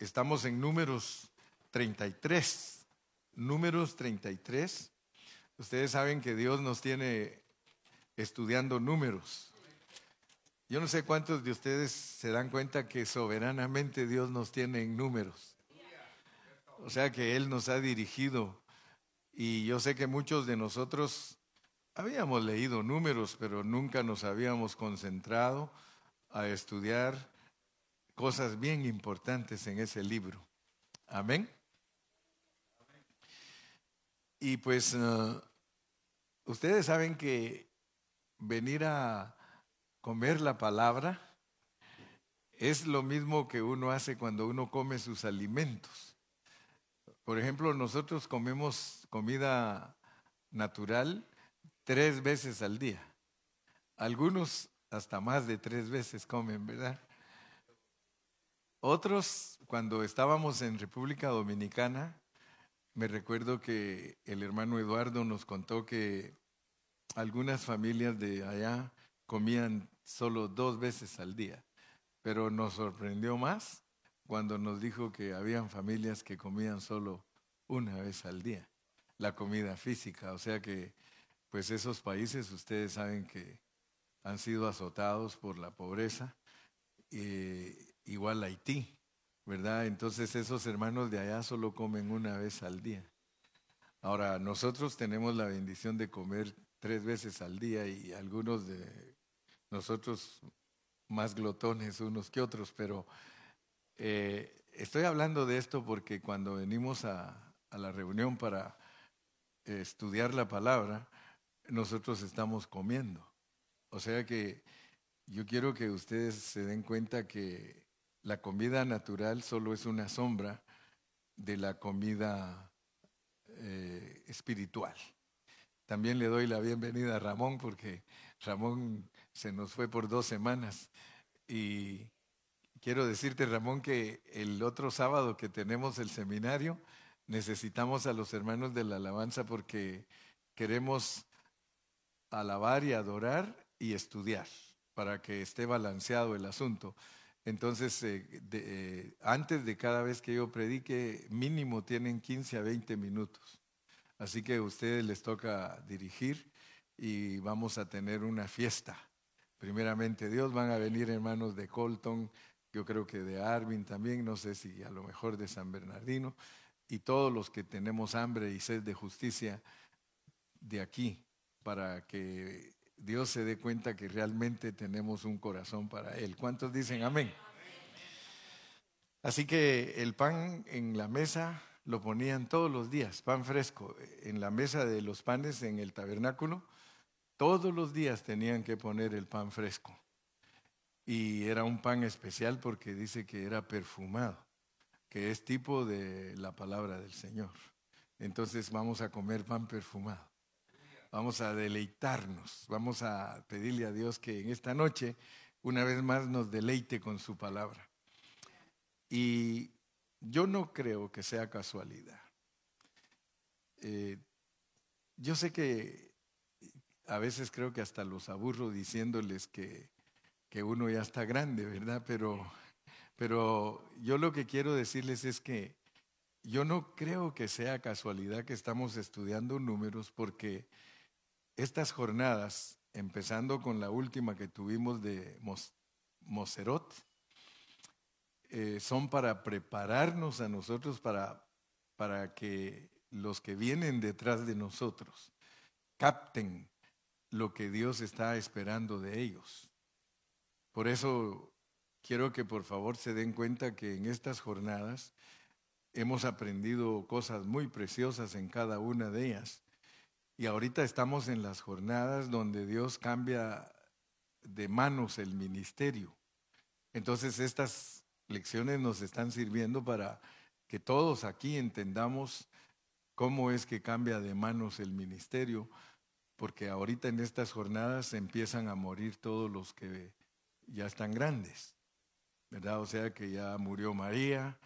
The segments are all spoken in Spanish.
Estamos en números 33. Números 33. Ustedes saben que Dios nos tiene estudiando números. Yo no sé cuántos de ustedes se dan cuenta que soberanamente Dios nos tiene en números. O sea que Él nos ha dirigido. Y yo sé que muchos de nosotros habíamos leído números, pero nunca nos habíamos concentrado a estudiar cosas bien importantes en ese libro. Amén. Y pues uh, ustedes saben que venir a comer la palabra es lo mismo que uno hace cuando uno come sus alimentos. Por ejemplo, nosotros comemos comida natural tres veces al día. Algunos hasta más de tres veces comen, ¿verdad? Otros, cuando estábamos en República Dominicana, me recuerdo que el hermano Eduardo nos contó que algunas familias de allá comían solo dos veces al día, pero nos sorprendió más cuando nos dijo que habían familias que comían solo una vez al día, la comida física, o sea que pues esos países ustedes saben que han sido azotados por la pobreza. Eh, igual Haití, ¿verdad? Entonces esos hermanos de allá solo comen una vez al día. Ahora, nosotros tenemos la bendición de comer tres veces al día y algunos de nosotros más glotones unos que otros, pero eh, estoy hablando de esto porque cuando venimos a, la reunión para estudiar la palabra, nosotros estamos comiendo. O sea que yo quiero que ustedes se den cuenta que la comida natural solo es una sombra de la comida eh, espiritual. También le doy la bienvenida a Ramón porque Ramón se nos fue por dos semanas y quiero decirte Ramón que el otro sábado que tenemos el seminario necesitamos a los hermanos de la alabanza porque queremos alabar y adorar y estudiar para que esté balanceado el asunto. Entonces, eh, eh, antes de cada vez que yo predique, mínimo tienen 15 a 20 minutos. Así que a ustedes les toca dirigir y vamos a tener una fiesta. Primeramente Dios, van a venir hermanos de Colton, yo creo que de Arvin también, no sé si a lo mejor de San Bernardino, y todos los que tenemos hambre y sed de justicia de aquí, para que Dios se dé cuenta que realmente tenemos un corazón para Él. ¿Cuántos dicen amén? Así que el pan en la mesa lo ponían todos los días, pan fresco, en la mesa de los panes en el tabernáculo, todos los días tenían que poner el pan fresco. Y era un pan especial porque dice que era perfumado, que es tipo de la palabra del Señor. Entonces vamos a comer pan perfumado. Vamos a deleitarnos, vamos a pedirle a Dios que en esta noche una vez más nos deleite con su palabra. Y yo no creo que sea casualidad. Eh, yo sé que a veces creo que hasta los aburro diciéndoles que, que uno ya está grande, ¿verdad? Pero, pero yo lo que quiero decirles es que yo no creo que sea casualidad que estamos estudiando números porque estas jornadas, empezando con la última que tuvimos de Moserot, eh, son para prepararnos a nosotros para, para que los que vienen detrás de nosotros capten lo que Dios está esperando de ellos. Por eso quiero que por favor se den cuenta que en estas jornadas hemos aprendido cosas muy preciosas en cada una de ellas. Y ahorita estamos en las jornadas donde Dios cambia de manos el ministerio. Entonces estas lecciones nos están sirviendo para que todos aquí entendamos cómo es que cambia de manos el ministerio, porque ahorita en estas jornadas empiezan a morir todos los que ya están grandes, ¿verdad? O sea que ya murió María,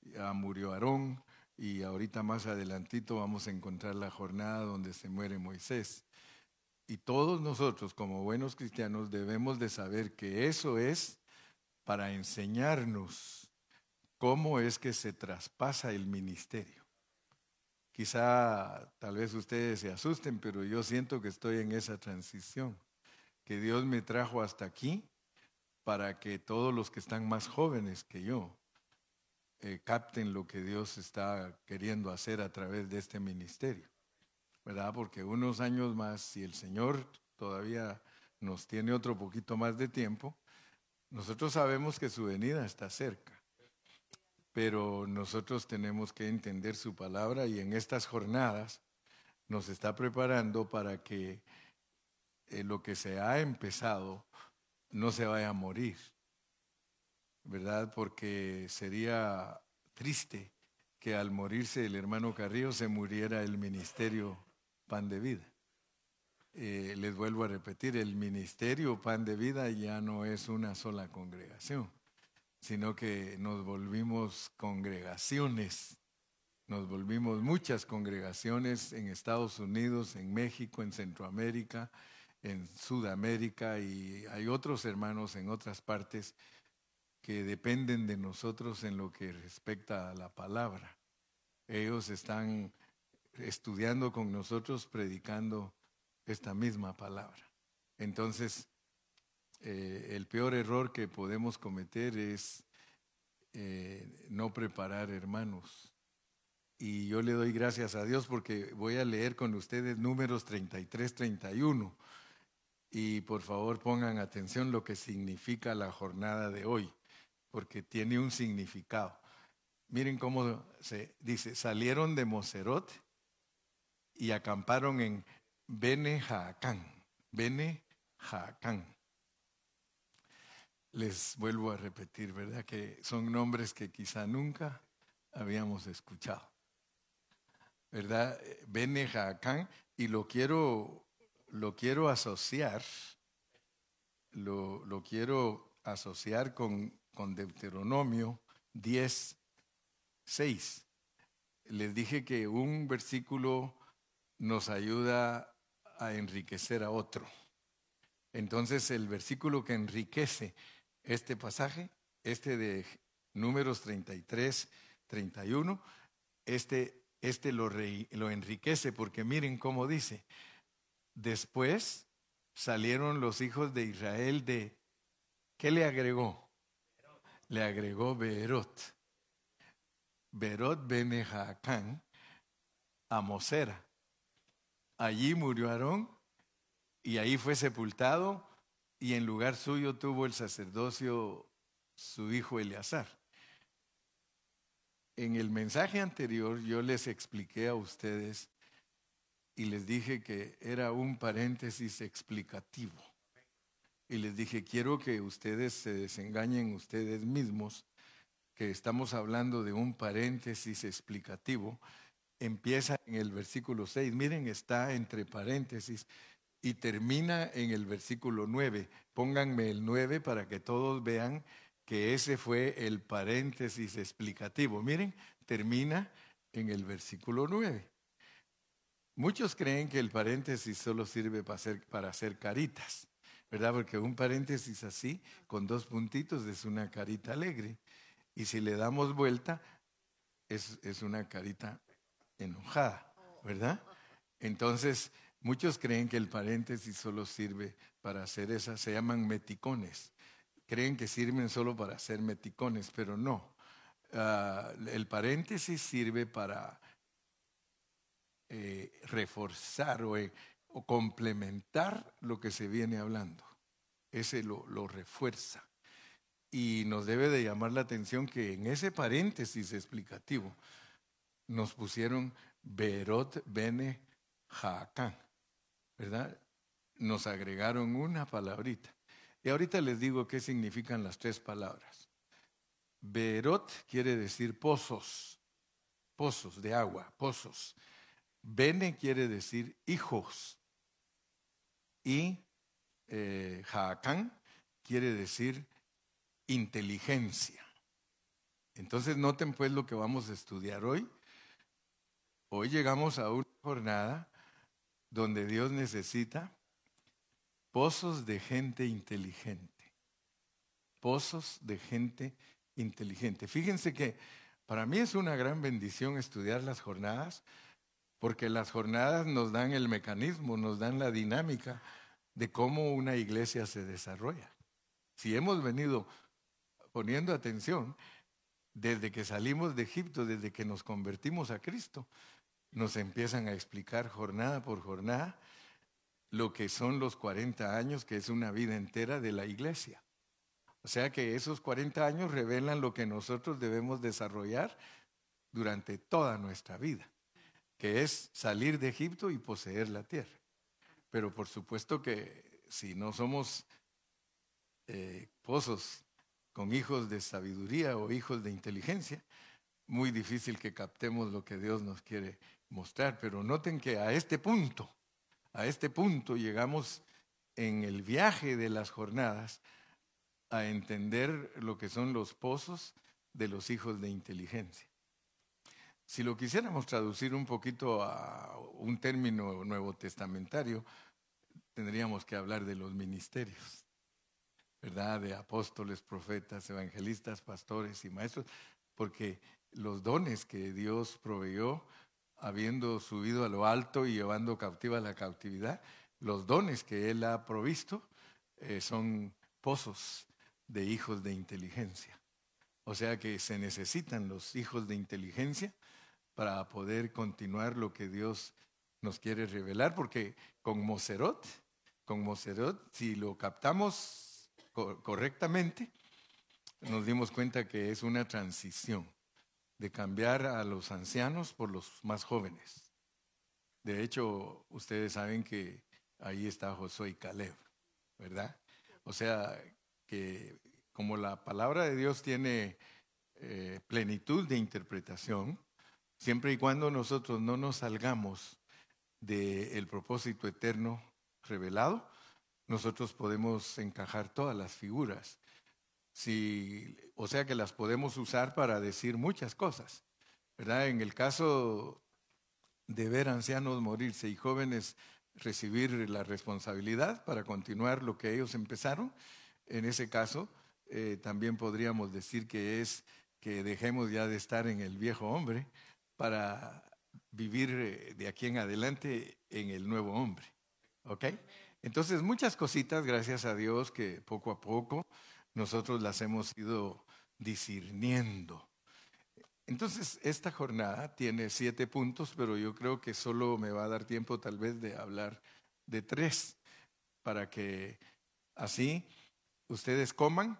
ya murió Aarón, y ahorita más adelantito vamos a encontrar la jornada donde se muere Moisés. Y todos nosotros como buenos cristianos debemos de saber que eso es para enseñarnos cómo es que se traspasa el ministerio. Quizá tal vez ustedes se asusten, pero yo siento que estoy en esa transición, que Dios me trajo hasta aquí para que todos los que están más jóvenes que yo eh, capten lo que Dios está queriendo hacer a través de este ministerio. ¿Verdad? Porque unos años más, si el Señor todavía nos tiene otro poquito más de tiempo, nosotros sabemos que su venida está cerca. Pero nosotros tenemos que entender su palabra y en estas jornadas nos está preparando para que eh, lo que se ha empezado no se vaya a morir, ¿verdad? Porque sería triste que al morirse el hermano Carrillo se muriera el ministerio Pan de Vida. Eh, les vuelvo a repetir, el ministerio Pan de Vida ya no es una sola congregación, sino que nos volvimos congregaciones, nos volvimos muchas congregaciones en Estados Unidos, en México, en Centroamérica, en Sudamérica y hay otros hermanos en otras partes que dependen de nosotros en lo que respecta a la palabra. Ellos están estudiando con nosotros, predicando esta misma palabra. Entonces, eh, el peor error que podemos cometer es eh, no preparar hermanos. Y yo le doy gracias a Dios porque voy a leer con ustedes números 33, 31 y por favor pongan atención lo que significa la jornada de hoy, porque tiene un significado. Miren cómo se dice, salieron de Moserot y acamparon en Bene Jaacán. Bene Jaacán. Les vuelvo a repetir, ¿verdad? Que son nombres que quizá nunca habíamos escuchado. ¿Verdad? Bene Jaacán. Y lo quiero lo quiero asociar, lo, quiero asociar con, con Deuteronomio 10, 6. Les dije que un versículo nos ayuda a enriquecer a otro. Entonces el versículo que enriquece este pasaje, este de números 33, 31, este, este lo, lo enriquece porque miren cómo dice, Después salieron los hijos de Israel de... ¿Qué le agregó? Le agregó Beerot. Beerot Benejacán a Mosera. Allí murió Aarón y ahí fue sepultado y en lugar suyo tuvo el sacerdocio su hijo Eleazar. En el mensaje anterior yo les expliqué a ustedes y les dije que era un paréntesis explicativo. Y les dije, quiero que ustedes se desengañen ustedes mismos, que estamos hablando de un paréntesis explicativo. Empieza en el versículo 6, miren, está entre paréntesis y termina en el versículo 9. Pónganme el 9 para que todos vean que ese fue el paréntesis explicativo. Miren, termina en el versículo 9. Muchos creen que el paréntesis solo sirve para hacer, para hacer caritas, ¿verdad? Porque un paréntesis así, con dos puntitos, es una carita alegre. Y si le damos vuelta, es, es una carita enojada, ¿verdad? Entonces, muchos creen que el paréntesis solo sirve para hacer esas, se llaman meticones. Creen que sirven solo para hacer meticones, pero no. Ah, el paréntesis sirve para eh, reforzar eh, o, complementar lo que se viene hablando. Ese lo, refuerza. Y nos debe de llamar la atención que en ese paréntesis explicativo nos pusieron Berot Bene Jaacán, ¿verdad? Nos agregaron una palabrita. Y ahorita les digo qué significan las tres palabras. Berot quiere decir pozos, pozos de agua, pozos. Bene quiere decir hijos y eh, quiere decir inteligencia. Entonces noten pues lo que vamos a estudiar hoy. Hoy llegamos a una jornada donde Dios necesita pozos de gente inteligente. Pozos de gente inteligente. Fíjense que para mí es una gran bendición estudiar las jornadas, porque las jornadas nos dan el mecanismo, nos dan la dinámica de cómo una iglesia se desarrolla. Si hemos venido poniendo atención desde que salimos de Egipto, desde que nos convertimos a Cristo, nos empiezan a explicar jornada por jornada lo que son los 40 años, que es una vida entera de la iglesia. O sea que esos 40 años revelan lo que nosotros debemos desarrollar durante toda nuestra vida, que es salir de Egipto y poseer la tierra. Pero por supuesto que si no somos eh, pozos con hijos de sabiduría o hijos de inteligencia, muy difícil que captemos lo que Dios nos quiere mostrar. Pero noten que a este punto, a este punto llegamos en el viaje de las jornadas a entender lo que son los pozos de los hijos de inteligencia. Si lo quisiéramos traducir un poquito a un término nuevo testamentario, tendríamos que hablar de los ministerios, ¿verdad? De apóstoles, profetas, evangelistas, pastores y maestros, porque los dones que Dios proveyó, habiendo subido a lo alto y llevando cautiva la cautividad, los dones que Él ha provisto eh, son pozos de hijos de inteligencia. O sea que se necesitan los hijos de inteligencia para poder continuar lo que Dios nos quiere revelar, porque con Moserot, con Moserot, si lo captamos correctamente, nos dimos cuenta que es una transición de cambiar a los ancianos por los más jóvenes. De hecho, ustedes saben que ahí está Josué y Caleb, ¿verdad? O sea, que como la palabra de Dios tiene eh, plenitud de interpretación, siempre y cuando nosotros no nos salgamos del propósito eterno revelado, nosotros podemos encajar todas las figuras. O sea que las podemos usar para decir muchas cosas. ¿verdad? En el caso de ver ancianos morirse y jóvenes recibir la responsabilidad para continuar lo que ellos empezaron, en ese caso, eh, también podríamos decir que es que dejemos ya de estar en el viejo hombre para vivir eh, de aquí en adelante en el nuevo hombre. ¿Ok? Entonces, muchas cositas, gracias a Dios, que poco a poco nosotros las hemos ido discerniendo. Entonces, esta jornada tiene siete puntos, pero yo creo que solo me va a dar tiempo tal vez de hablar de tres, para que así ustedes coman,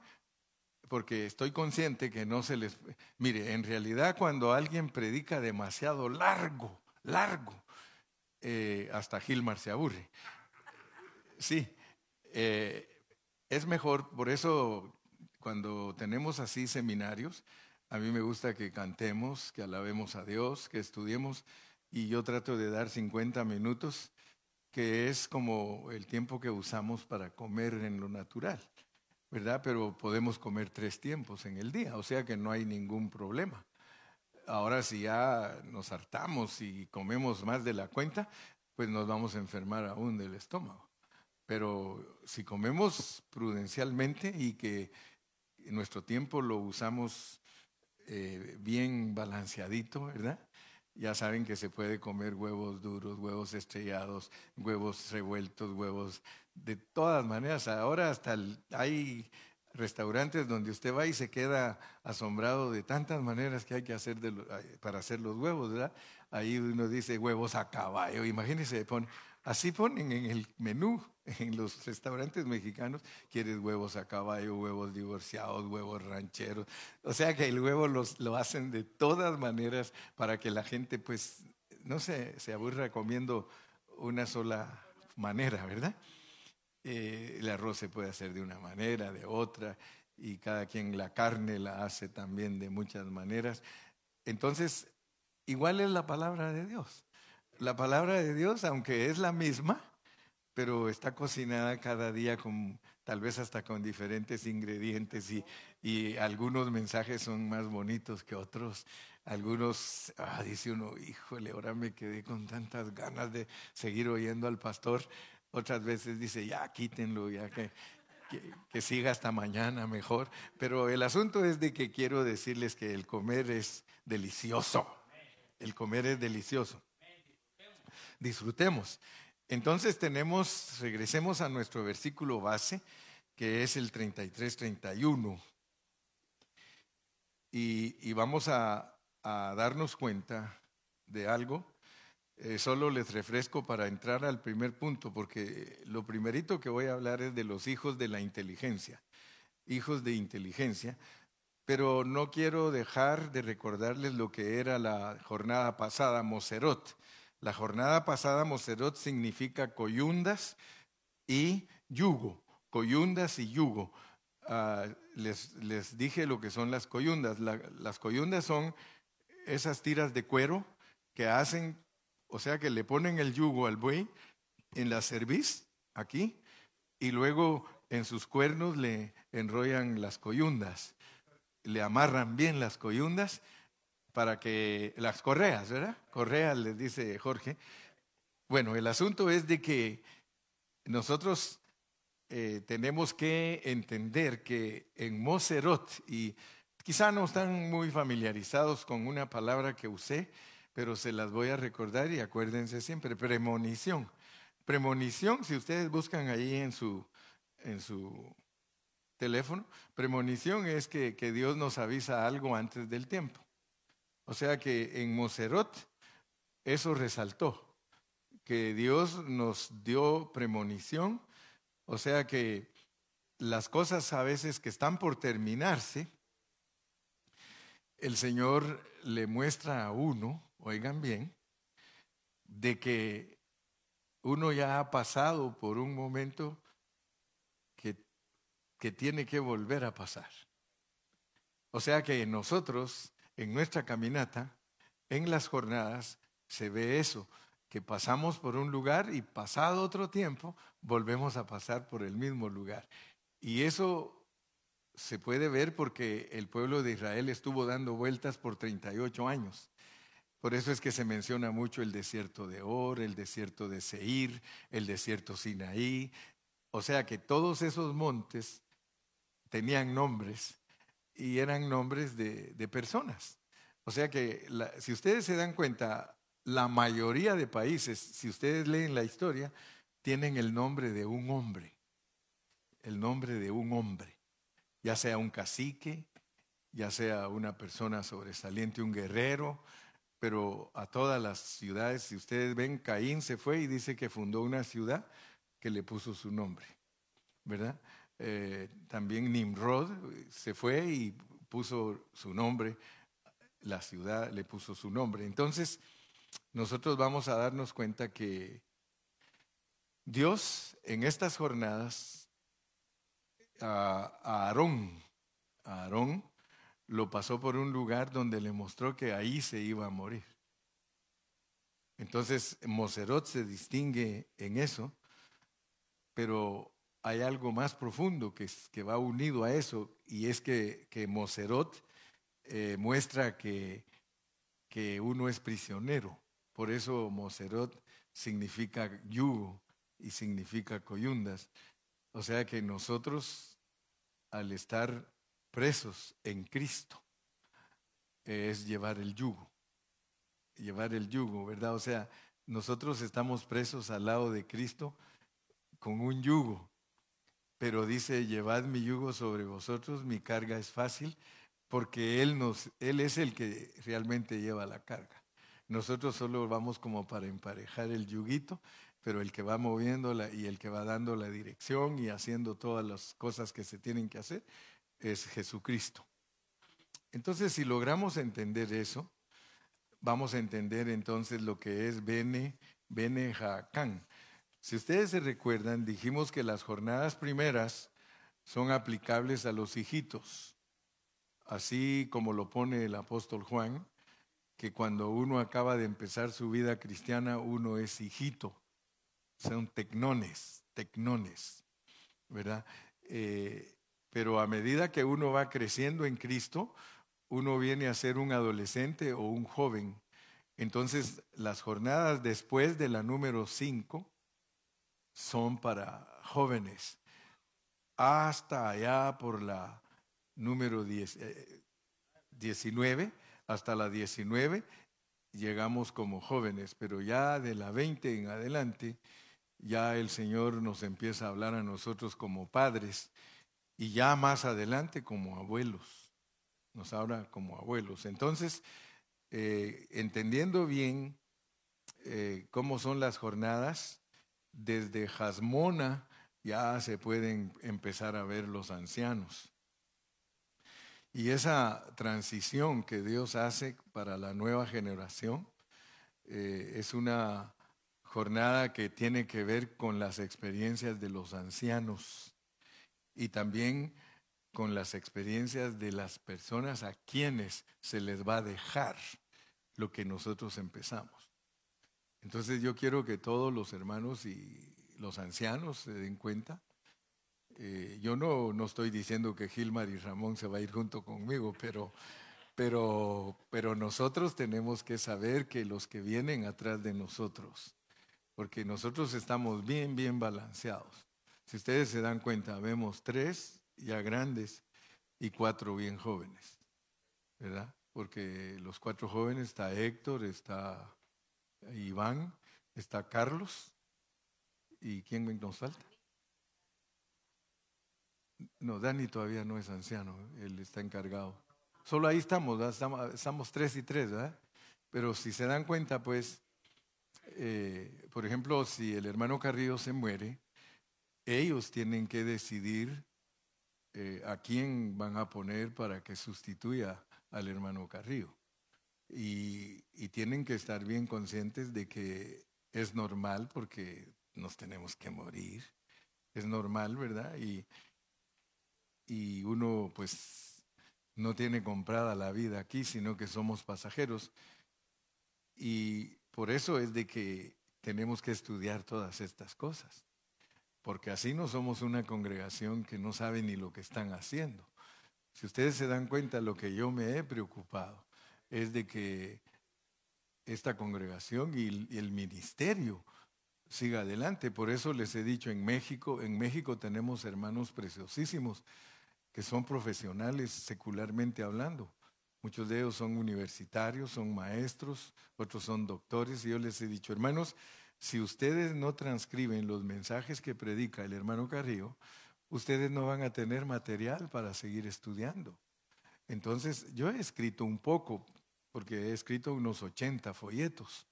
porque estoy consciente que no se les... Mire, en realidad cuando alguien predica demasiado largo, largo, eh, hasta Gilmar se aburre. Sí, eh, es mejor, por eso cuando tenemos así seminarios, a mí me gusta que cantemos, que alabemos a Dios, que estudiemos, y yo trato de dar 50 minutos, que es como el tiempo que usamos para comer en lo natural. ¿Verdad? Pero podemos comer tres tiempos en el día, o sea que no hay ningún problema. Ahora si ya nos hartamos y comemos más de la cuenta, pues nos vamos a enfermar aún del estómago. Pero si comemos prudencialmente y que nuestro tiempo lo usamos eh, bien balanceadito, ¿verdad? Ya saben que se puede comer huevos duros, huevos estrellados, huevos revueltos, huevos de todas maneras. Ahora hasta hay restaurantes donde usted va y se queda asombrado de tantas maneras que hay que hacer para hacer los huevos, ¿verdad? Ahí uno dice huevos a caballo, imagínense, así ponen en el menú en los restaurantes mexicanos, quieres huevos a caballo, huevos divorciados, huevos rancheros. O sea que el huevo los, lo hacen de todas maneras para que la gente pues no se, se aburra comiendo una sola manera, ¿verdad? Eh, el arroz se puede hacer de una manera, de otra, y cada quien la carne la hace también de muchas maneras. Entonces, igual es la palabra de Dios. La palabra de Dios, aunque es la misma, pero está cocinada cada día con tal vez hasta con diferentes ingredientes y, y algunos mensajes son más bonitos que otros. Algunos, ah, dice uno, híjole, ahora me quedé con tantas ganas de seguir oyendo al pastor. Otras veces dice, ya quítenlo, ya que... que, siga hasta mañana mejor. Pero el asunto es de que quiero decirles que el comer es delicioso. El comer es delicioso. Disfrutemos. Entonces tenemos, regresemos a nuestro versículo base, que es el 33-31. Y, vamos a, darnos cuenta de algo. Eh, solo les refresco para entrar al primer punto, porque lo primerito que voy a hablar es de los hijos de la inteligencia. Hijos de inteligencia. Pero no quiero dejar de recordarles lo que era la jornada pasada, Moserot. La jornada pasada, Moserot significa coyundas y yugo. Coyundas y yugo. Ah, les, les, dije lo que son las coyundas. las coyundas son esas tiras de cuero que hacen, o sea, que le ponen el yugo al buey en la cerviz, aquí, y luego en sus cuernos le enrollan las coyundas, le amarran bien las coyundas para que las correas, ¿verdad? Correas, les dice Jorge. Bueno, el asunto es de que nosotros eh, tenemos que entender que en Moserot, y quizá no están muy familiarizados con una palabra que usé, pero se las voy a recordar y acuérdense siempre, premonición. Premonición, si ustedes buscan ahí en su, en su teléfono, premonición es que, que Dios nos avisa algo antes del tiempo. O sea que en Moserot eso resaltó, que Dios nos dio premonición o sea que las cosas a veces que están por terminarse, el Señor le muestra a uno, oigan bien, de que uno ya ha pasado por un momento que, que tiene que volver a pasar. O sea que nosotros, en nuestra caminata, en las jornadas, se ve eso que pasamos por un lugar y pasado otro tiempo volvemos a pasar por el mismo lugar. Y eso se puede ver porque el pueblo de Israel estuvo dando vueltas por 38 años. Por eso es que se menciona mucho el desierto de Or, el desierto de Seir, el desierto Sinaí. O sea que todos esos montes tenían nombres y eran nombres de, personas. O sea que si ustedes se dan cuenta, la mayoría de países, si ustedes leen la historia, tienen el nombre de un hombre, el nombre de un hombre, ya sea un cacique, ya sea una persona sobresaliente, un guerrero, pero a todas las ciudades, si ustedes ven, Caín se fue y dice que fundó una ciudad que le puso su nombre, ¿verdad? Eh, también Nimrod se fue y puso su nombre, la ciudad le puso su nombre. Entonces, nosotros vamos a darnos cuenta que Dios en estas jornadas a, Aarón, a Aarón lo pasó por un lugar donde le mostró que ahí se iba a morir. Entonces Moserot se distingue en eso, pero hay algo más profundo que, va unido a eso, y es que, que Moserot eh, muestra que que uno es prisionero. Por eso Moserot significa yugo y significa coyundas. O sea que nosotros, al estar presos en Cristo, es llevar el yugo. Llevar el yugo, ¿verdad? O sea, nosotros estamos presos al lado de Cristo con un yugo. Pero dice, llevad mi yugo sobre vosotros, mi carga es fácil porque él, nos, él es el que realmente lleva la carga. Nosotros solo vamos como para emparejar el yuguito, pero el que va moviéndola y el que va dando la dirección y haciendo todas las cosas que se tienen que hacer es Jesucristo. Entonces, si logramos entender eso, vamos a entender entonces lo que es Bene, Bene Jacán. Si ustedes se recuerdan, dijimos que las jornadas primeras son aplicables a los hijitos así como lo pone el apóstol Juan, que cuando uno acaba de empezar su vida cristiana, uno es hijito, son tecnones, tecnones, ¿verdad? Eh, pero a medida que uno va creciendo en Cristo, uno viene a ser un adolescente o un joven. Entonces, las jornadas después de la número 5 son para jóvenes. hasta allá por la número 10, 19, eh, hasta la 19 llegamos como jóvenes, pero ya de la 20 en adelante, ya el Señor nos empieza a hablar a nosotros como padres y ya más adelante como abuelos, nos habla como abuelos. Entonces, eh, entendiendo bien eh, cómo son las jornadas, desde Jasmona ya se pueden empezar a ver los ancianos. Y esa transición que Dios hace para la nueva generación eh, es una jornada que tiene que ver con las experiencias de los ancianos y también con las experiencias de las personas a quienes se les va a dejar lo que nosotros empezamos. Entonces yo quiero que todos los hermanos y los ancianos se den cuenta. Eh, yo no, no estoy diciendo que Gilmar y Ramón se va a ir junto conmigo, pero, pero, pero nosotros tenemos que saber que los que vienen atrás de nosotros, porque nosotros estamos bien, bien balanceados. Si ustedes se dan cuenta, vemos tres ya grandes y cuatro bien jóvenes, ¿verdad? Porque los cuatro jóvenes está Héctor, está Iván, está Carlos y ¿quién nos falta? No, Dani todavía no es anciano, él está encargado. Solo ahí estamos, estamos, tres y tres, ¿verdad? Pero si se dan cuenta, pues, eh, por ejemplo, si el hermano Carrillo se muere, ellos tienen que decidir eh, a quién van a poner para que sustituya al hermano Carrillo. Y, tienen que estar bien conscientes de que es normal porque nos tenemos que morir. Es normal, ¿verdad? Y, y uno pues no tiene comprada la vida aquí, sino que somos pasajeros. Y por eso es de que tenemos que estudiar todas estas cosas porque así no somos una congregación que no sabe ni lo que están haciendo. Si ustedes se dan cuenta, lo que yo me he preocupado es de que esta congregación y el ministerio siga adelante. Por eso les he dicho en México, en México tenemos hermanos preciosísimos que son profesionales secularmente hablando. Muchos de ellos son universitarios, son maestros, otros son doctores. Y yo les he dicho, hermanos, si ustedes no transcriben los mensajes que predica el hermano Carrillo, ustedes no van a tener material para seguir estudiando. Entonces, yo he escrito un poco, porque he escrito unos 80 folletos,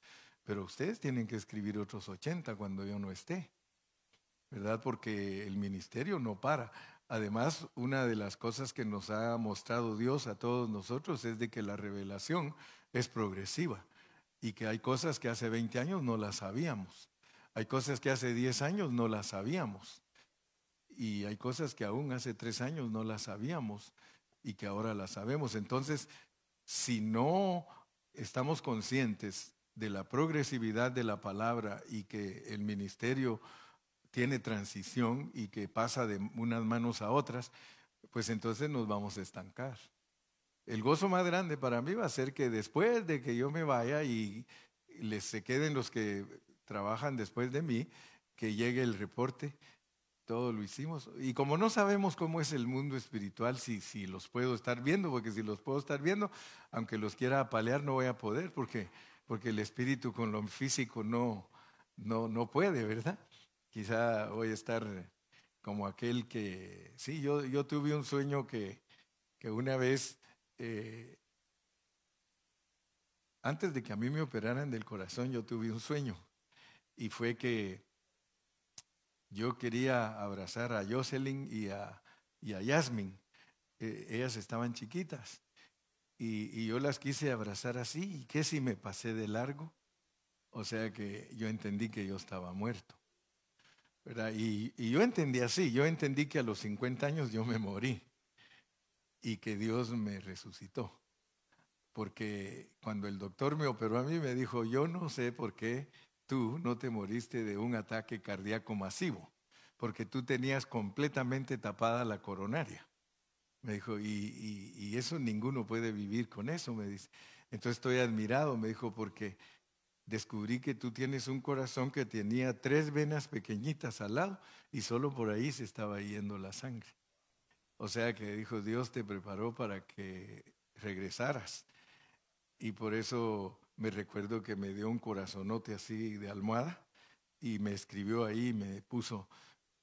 pero ustedes tienen que escribir otros 80 cuando yo no esté, ¿verdad? Porque el ministerio no para. Además, una de las cosas que nos ha mostrado Dios a todos nosotros es de que la revelación es progresiva y que hay cosas que hace 20 años no las sabíamos. Hay cosas que hace 10 años no las sabíamos. Y hay cosas que aún hace 3 años no las sabíamos y que ahora las sabemos. Entonces, si no estamos conscientes de la progresividad de la palabra y que el ministerio tiene transición y que pasa de unas manos a otras, pues entonces nos vamos a estancar. El gozo más grande para mí va a ser que después de que yo me vaya y les se queden los que trabajan después de mí, que llegue el reporte, todo lo hicimos. Y como no sabemos cómo es el mundo espiritual, si, si los puedo estar viendo, porque si los puedo estar viendo, aunque los quiera apalear, no voy a poder, porque, porque el espíritu con lo físico no, no, no puede, ¿verdad? Quizá voy a estar como aquel que, sí, yo, yo tuve un sueño que, que una vez eh, antes de que a mí me operaran del corazón, yo tuve un sueño y fue que yo quería abrazar a Jocelyn y a, y a Yasmin. Eh, ellas estaban chiquitas y, yo las quise abrazar así. ¿Y qué si me pasé de largo? O sea que yo entendí que yo estaba muerto. Y, y, yo entendí así, yo entendí que a los 50 años yo me morí y que Dios me resucitó. Porque cuando el doctor me operó a mí me dijo, yo no sé por qué tú no te moriste de un ataque cardíaco masivo, porque tú tenías completamente tapada la coronaria. Me dijo, y, eso ninguno puede vivir con eso, me dice. Entonces estoy admirado, me dijo, porque descubrí que tú tienes un corazón que tenía tres venas pequeñitas al lado y solo por ahí se estaba yendo la sangre. O sea que dijo, Dios te preparó para que regresaras. Y por eso me recuerdo que me dio un corazonote así de almohada y me escribió ahí, me puso,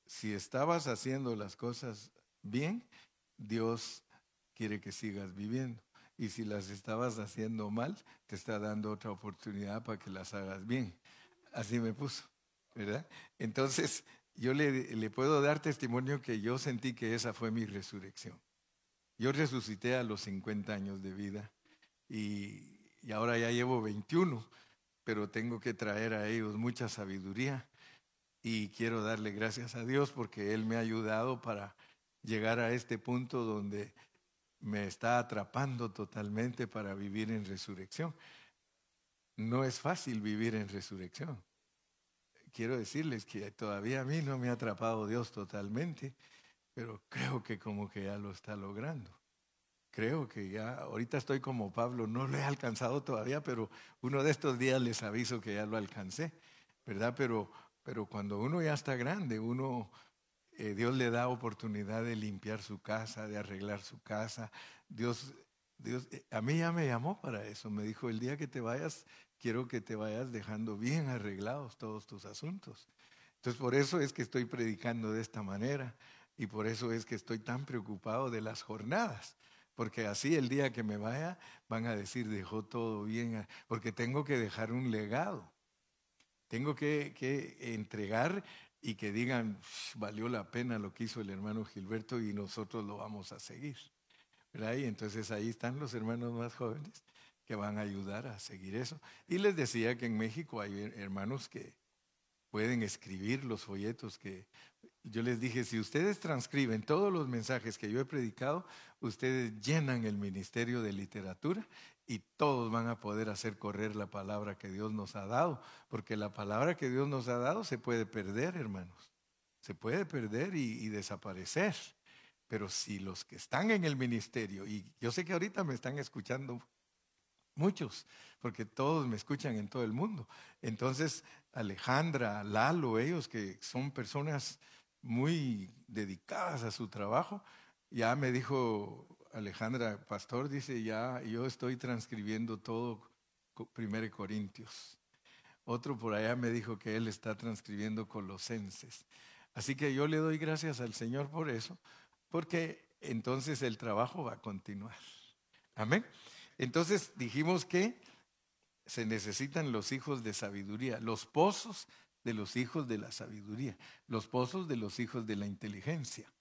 si estabas haciendo las cosas bien, Dios quiere que sigas viviendo. Y si las estabas haciendo mal, te está dando otra oportunidad para que las hagas bien. Así me puso, ¿verdad? Entonces, yo le, puedo dar testimonio que yo sentí que esa fue mi resurrección. Yo resucité a los 50 años de vida y, y ahora ya llevo 21, pero tengo que traer a ellos mucha sabiduría y quiero darle gracias a Dios porque Él me ha ayudado para llegar a este punto donde me está atrapando totalmente para vivir en resurrección. No es fácil vivir en resurrección. Quiero decirles que todavía a mí no me ha atrapado Dios totalmente, pero creo que como que ya lo está logrando. Creo que ya, ahorita estoy como Pablo, no lo he alcanzado todavía, pero uno de estos días les aviso que ya lo alcancé, ¿verdad? Pero, pero cuando uno ya está grande, uno eh, Dios le da oportunidad de limpiar su casa, de arreglar su casa. Dios, Dios, eh, a mí ya me llamó para eso. Me dijo, el día que te vayas, quiero que te vayas dejando bien arreglados todos tus asuntos. Entonces, por eso es que estoy predicando de esta manera y por eso es que estoy tan preocupado de las jornadas. Porque así el día que me vaya van a decir, dejó todo bien, porque tengo que dejar un legado. Tengo que, que entregar y que digan, valió la pena lo que hizo el hermano Gilberto y nosotros lo vamos a seguir. Y entonces ahí están los hermanos más jóvenes que van a ayudar a seguir eso. Y les decía que en México hay hermanos que pueden escribir los folletos que yo les dije, si ustedes transcriben todos los mensajes que yo he predicado, ustedes llenan el Ministerio de Literatura y todos van a poder hacer correr la palabra que Dios nos ha dado, porque la palabra que Dios nos ha dado se puede perder, hermanos, se puede perder y, desaparecer. Pero si los que están en el ministerio, y yo sé que ahorita me están escuchando muchos, porque todos me escuchan en todo el mundo, entonces Alejandra, Lalo, ellos que son personas muy dedicadas a su trabajo, ya me dijo Alejandra Pastor dice, ya yo estoy transcribiendo todo Primero Corintios. Otro por allá me dijo que él está transcribiendo Colosenses. Así que yo le doy gracias al Señor por eso, porque entonces el trabajo va a continuar. Amén. Entonces dijimos que se necesitan los hijos de sabiduría, los pozos de los hijos de la sabiduría, los pozos de los hijos de la inteligencia.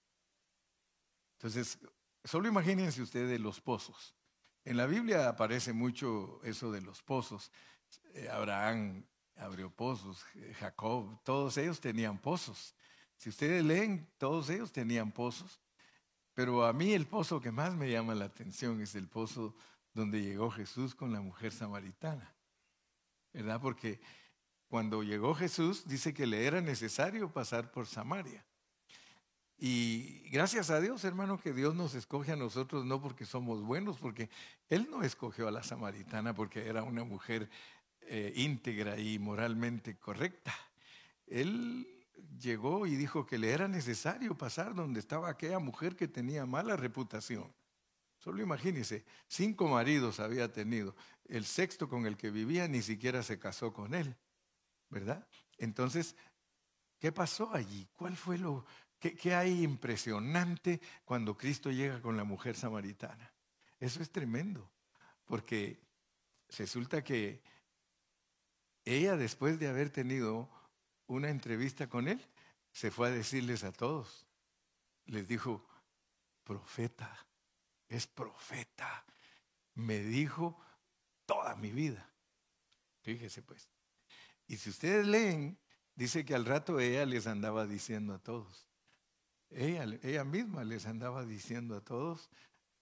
Entonces, Solo imagínense ustedes los pozos. En la Biblia aparece mucho eso de los pozos. Eh, Abraham abrió pozos, eh, Jacob, todos ellos tenían pozos. Si ustedes leen, todos ellos tenían pozos. Pero a mí el pozo que más me llama la atención es el pozo donde llegó Jesús con la mujer samaritana. ¿Verdad? Porque cuando llegó Jesús dice que le era necesario pasar por Samaria. Y gracias a Dios, hermano, que Dios nos escoge a nosotros no porque somos buenos, porque Él no escogió a la samaritana porque era una mujer eh, íntegra y moralmente correcta. Él llegó y dijo que le era necesario pasar donde estaba aquella mujer que tenía mala reputación. Solo imagínese, cinco maridos había tenido. El sexto con el que vivía ni siquiera se casó con él, ¿verdad? Entonces, ¿qué pasó allí? ¿Cuál fue lo, ¿Qué, hay impresionante cuando Cristo llega con la mujer samaritana? Eso es tremendo, porque resulta que ella después de haber tenido una entrevista con él, se fue a decirles a todos, les dijo, profeta, es profeta, me dijo toda mi vida. Fíjese pues. Y si ustedes leen, dice que al rato ella les andaba diciendo a todos, ella, misma les andaba diciendo a todos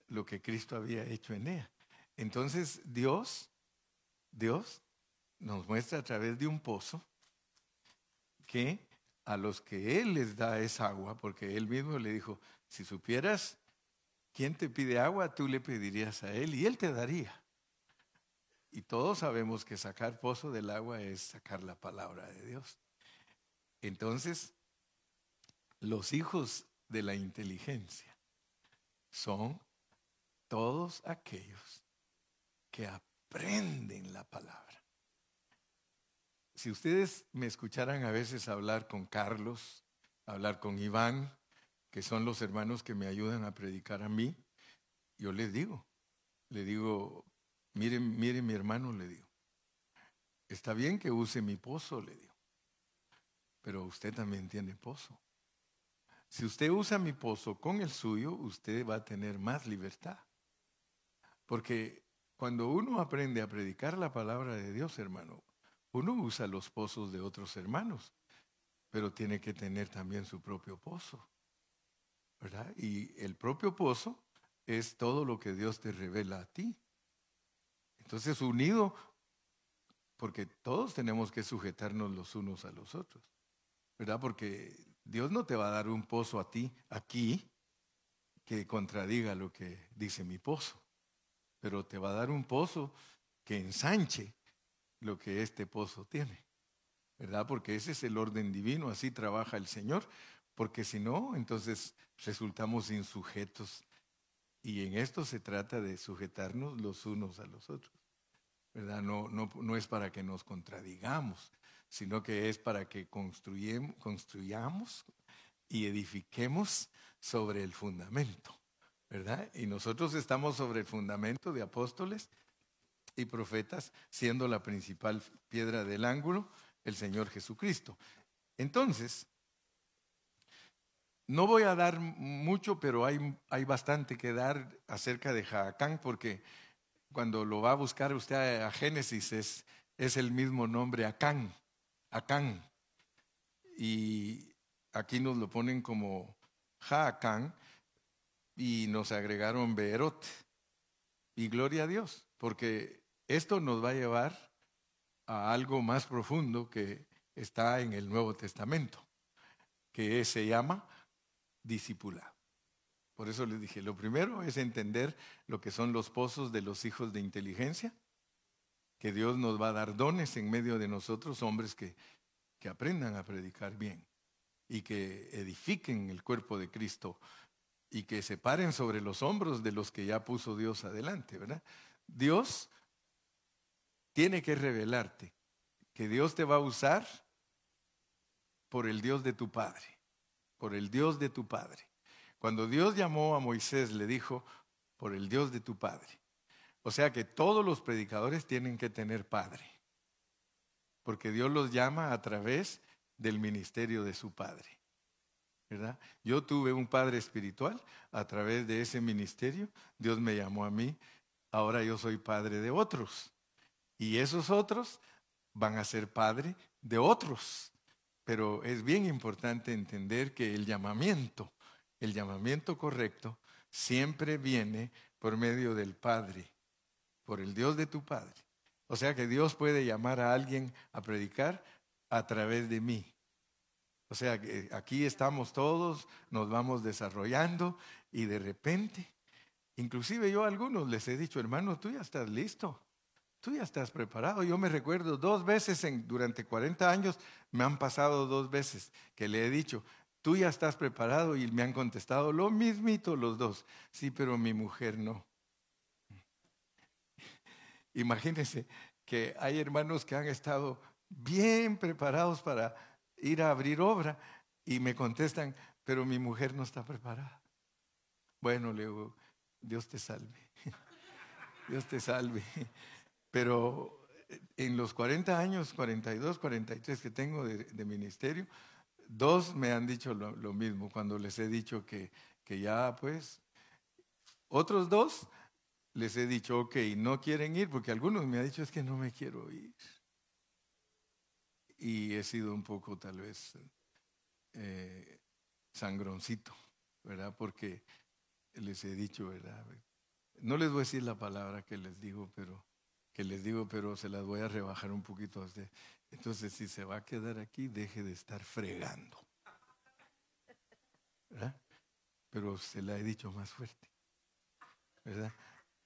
lo que Cristo había hecho en ella. Entonces Dios, Dios nos muestra a través de un pozo que a los que Él les da esa agua, porque Él mismo le dijo, si supieras quién te pide agua, tú le pedirías a Él y Él te daría. Y todos sabemos que sacar pozo del agua es sacar la palabra de Dios. Entonces, los hijos de la inteligencia son todos aquellos que aprenden la palabra. Si ustedes me escucharan a veces hablar con Carlos, hablar con Iván, que son los hermanos que me ayudan a predicar a mí, yo les digo, le digo, miren, miren mi hermano, le digo, está bien que use mi pozo, le digo, pero usted también tiene pozo. Si usted usa mi pozo con el suyo, usted va a tener más libertad. Porque cuando uno aprende a predicar la palabra de Dios, hermano, uno usa los pozos de otros hermanos, pero tiene que tener también su propio pozo. Y el propio pozo es todo lo que Dios te revela a ti. Entonces, unido, porque todos tenemos que sujetarnos los unos a los otros. ¿Verdad? Porque Dios no te va a dar un pozo a ti aquí que contradiga lo que dice mi pozo, pero te va a dar un pozo que ensanche lo que este pozo tiene, ¿verdad? Porque ese es el orden divino, así trabaja el Señor, porque si no, entonces resultamos insujetos. Y en esto se trata de sujetarnos los unos a los otros, ¿verdad? No, no, no es para que nos contradigamos, sino que es para que construyamos y edifiquemos sobre el fundamento, ¿verdad? Y nosotros estamos sobre el fundamento de apóstoles y profetas, siendo la principal piedra del ángulo el Señor Jesucristo. Entonces, no voy a dar mucho, pero hay, hay bastante que dar acerca de Jaacán, porque cuando lo va a buscar usted a Génesis es, es el mismo nombre Acán. Acán. Y aquí nos lo ponen como Jaacán y nos agregaron Beerot. Y gloria a Dios, porque esto nos va a llevar a algo más profundo que está en el Nuevo Testamento, que se llama discipulado. Por eso les dije, lo primero es entender lo que son los pozos de los hijos de inteligencia que Dios nos va a dar dones en medio de nosotros, hombres que, que aprendan a predicar bien y que edifiquen el cuerpo de Cristo y que se paren sobre los hombros de los que ya puso Dios adelante, ¿verdad? Dios tiene que revelarte que Dios te va a usar por el Dios de tu Padre, por el Dios de tu Padre. Cuando Dios llamó a Moisés, le dijo, por el Dios de tu Padre. O sea que todos los predicadores tienen que tener padre, porque Dios los llama a través del ministerio de su padre. ¿verdad? Yo tuve un padre espiritual a través de ese ministerio, Dios me llamó a mí, ahora yo soy padre de otros. Y esos otros van a ser padre de otros. Pero es bien importante entender que el llamamiento, el llamamiento correcto, siempre viene por medio del Padre por el Dios de tu Padre. O sea que Dios puede llamar a alguien a predicar a través de mí. O sea que aquí estamos todos, nos vamos desarrollando y de repente, inclusive yo a algunos les he dicho, hermano, tú ya estás listo, tú ya estás preparado. Yo me recuerdo dos veces durante 40 años, me han pasado dos veces que le he dicho, tú ya estás preparado y me han contestado lo mismito los dos. Sí, pero mi mujer no. Imagínense que hay hermanos que han estado bien preparados para ir a abrir obra y me contestan, pero mi mujer no está preparada. Bueno, le digo, Dios te salve, Dios te salve. Pero en los 40 años, 42, 43 que tengo de, ministerio, dos me han dicho lo, lo, mismo cuando les he dicho que, que ya pues, otros dos les he dicho, ok, no quieren ir, porque algunos me han dicho, es que no me quiero ir. Y he sido un poco tal vez eh, sangroncito, ¿verdad? Porque les he dicho, ¿verdad? No les voy a decir la palabra que les digo, pero que les digo, pero se las voy a rebajar un poquito. Entonces, si se va a quedar aquí, deje de estar fregando. ¿verdad? Pero se la he dicho más fuerte, ¿verdad?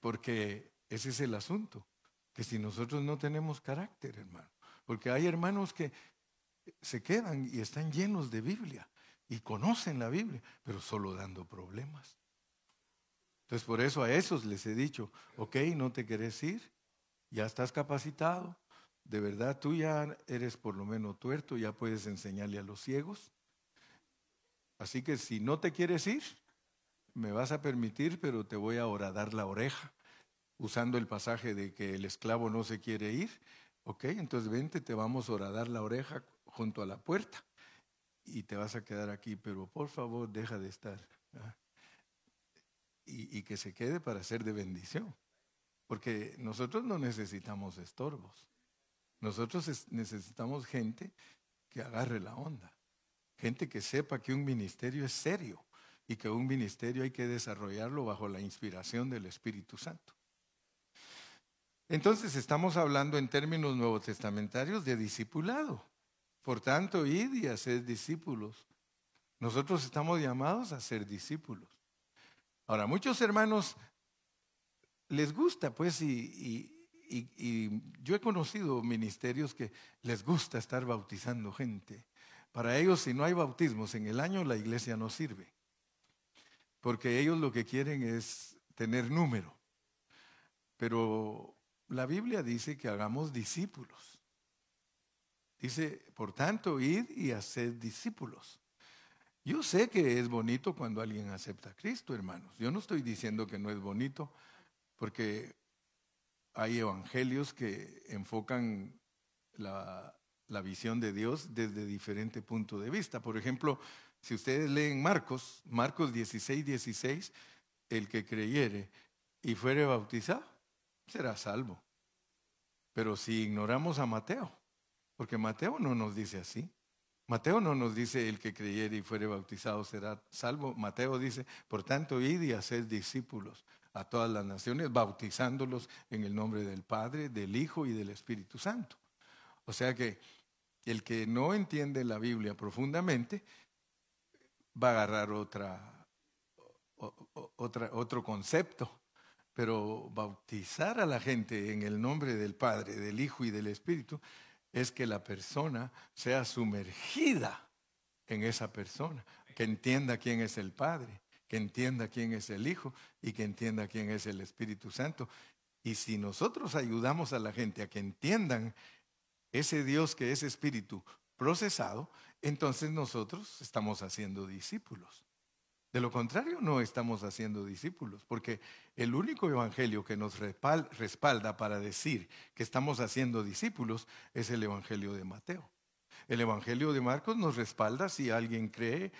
Porque ese es el asunto. que si nosotros no tenemos carácter, hermano. Porque hay hermanos que se quedan y están llenos de Biblia y conocen la Biblia, pero solo dando problemas. Entonces por eso a esos les he dicho, ok, no te querés ir, ya estás capacitado, de verdad tú ya eres por lo menos tuerto, ya puedes enseñarle a los ciegos. Así que si no te quieres ir, me vas a permitir, pero te voy a dar la oreja, usando el pasaje de que el esclavo no se quiere ir. Ok, entonces vente, te vamos a dar la oreja junto a la puerta y te vas a quedar aquí, pero por favor deja de estar. Y, y que se quede para ser de bendición. Porque nosotros no necesitamos estorbos. Nosotros necesitamos gente que agarre la onda. Gente que sepa que un ministerio es serio y que un ministerio hay que desarrollarlo bajo la inspiración del Espíritu Santo. Entonces estamos hablando en términos nuevo testamentarios de discipulado. Por tanto, id y haced discípulos. Nosotros estamos llamados a ser discípulos. Ahora, muchos hermanos les gusta, pues, y, yo he conocido ministerios que les gusta estar bautizando gente. Para ellos, si no hay bautismos en el año, la iglesia no sirve. Porque ellos lo que quieren es tener número. Pero la Biblia dice que hagamos discípulos. Dice, por tanto, id y haced discípulos. Yo sé que es bonito cuando alguien acepta a Cristo, hermanos. Yo no estoy diciendo que no es bonito, porque hay evangelios que enfocan la, visión de Dios desde diferente punto de vista. Por ejemplo, si ustedes leen Marcos, Marcos 16, 16, el que creyere y fuere bautizado, será salvo. Pero si ignoramos a Mateo, porque Mateo no nos dice así. Mateo no nos dice el que creyere y fuere bautizado será salvo. Mateo dice, por tanto, id y haced discípulos a todas las naciones, bautizándolos en el nombre del Padre, del Hijo y del Espíritu Santo. O sea que el que no entiende la Biblia profundamente va a agarrar otra, otra, otro concepto, pero bautizar a la gente en el nombre del Padre, del Hijo y del Espíritu es que la persona sea sumergida en esa persona, que entienda quién es el Padre, que entienda quién es el Hijo y que entienda quién es el Espíritu Santo. Y si nosotros ayudamos a la gente a que entiendan ese Dios que es Espíritu procesado, entonces nosotros estamos haciendo discípulos. De lo contrario, no estamos haciendo discípulos, porque el único evangelio que nos respalda para decir que estamos haciendo discípulos es el evangelio de Mateo. El evangelio de Marcos nos respalda si alguien cree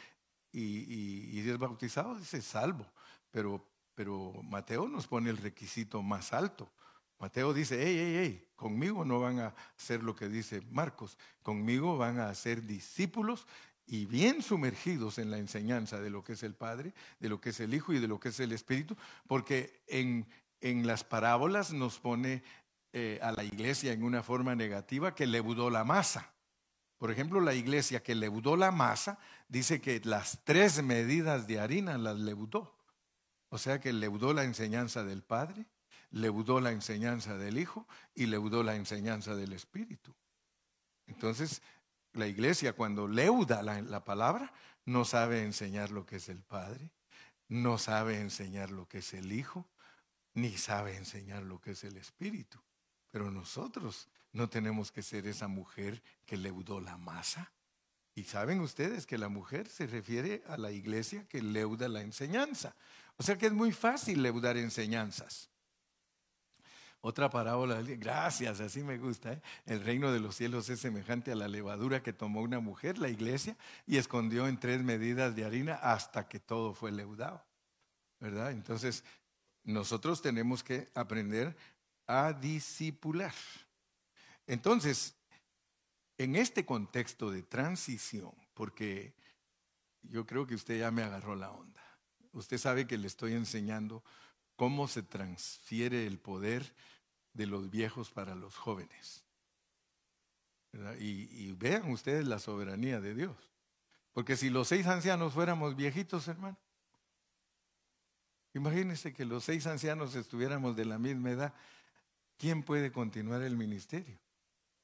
y, y, es bautizado, dice salvo. Pero, pero Mateo nos pone el requisito más alto. Mateo dice, hey, hey, hey, conmigo no van a hacer lo que dice Marcos, conmigo van a ser discípulos y bien sumergidos en la enseñanza de lo que es el Padre, de lo que es el Hijo y de lo que es el Espíritu, porque en, en las parábolas nos pone eh, a la iglesia en una forma negativa que leudó la masa. Por ejemplo, la iglesia que leudó la masa dice que las tres medidas de harina las leudó. O sea que leudó la enseñanza del Padre, leudó la enseñanza del Hijo y leudó la enseñanza del Espíritu. Entonces, la iglesia cuando leuda la, la palabra no sabe enseñar lo que es el Padre, no sabe enseñar lo que es el Hijo, ni sabe enseñar lo que es el Espíritu. Pero nosotros no tenemos que ser esa mujer que leudó la masa. Y saben ustedes que la mujer se refiere a la iglesia que leuda la enseñanza. O sea que es muy fácil leudar enseñanzas. Otra parábola, gracias, así me gusta. ¿eh? El reino de los cielos es semejante a la levadura que tomó una mujer, la iglesia, y escondió en tres medidas de harina hasta que todo fue leudado. ¿Verdad? Entonces, nosotros tenemos que aprender a disipular. Entonces, en este contexto de transición, porque yo creo que usted ya me agarró la onda, usted sabe que le estoy enseñando cómo se transfiere el poder de los viejos para los jóvenes. Y, y, vean ustedes la soberanía de Dios. Porque si los seis ancianos fuéramos viejitos, hermano, imagínense que los seis ancianos estuviéramos de la misma edad ¿quién puede continuar el ministerio?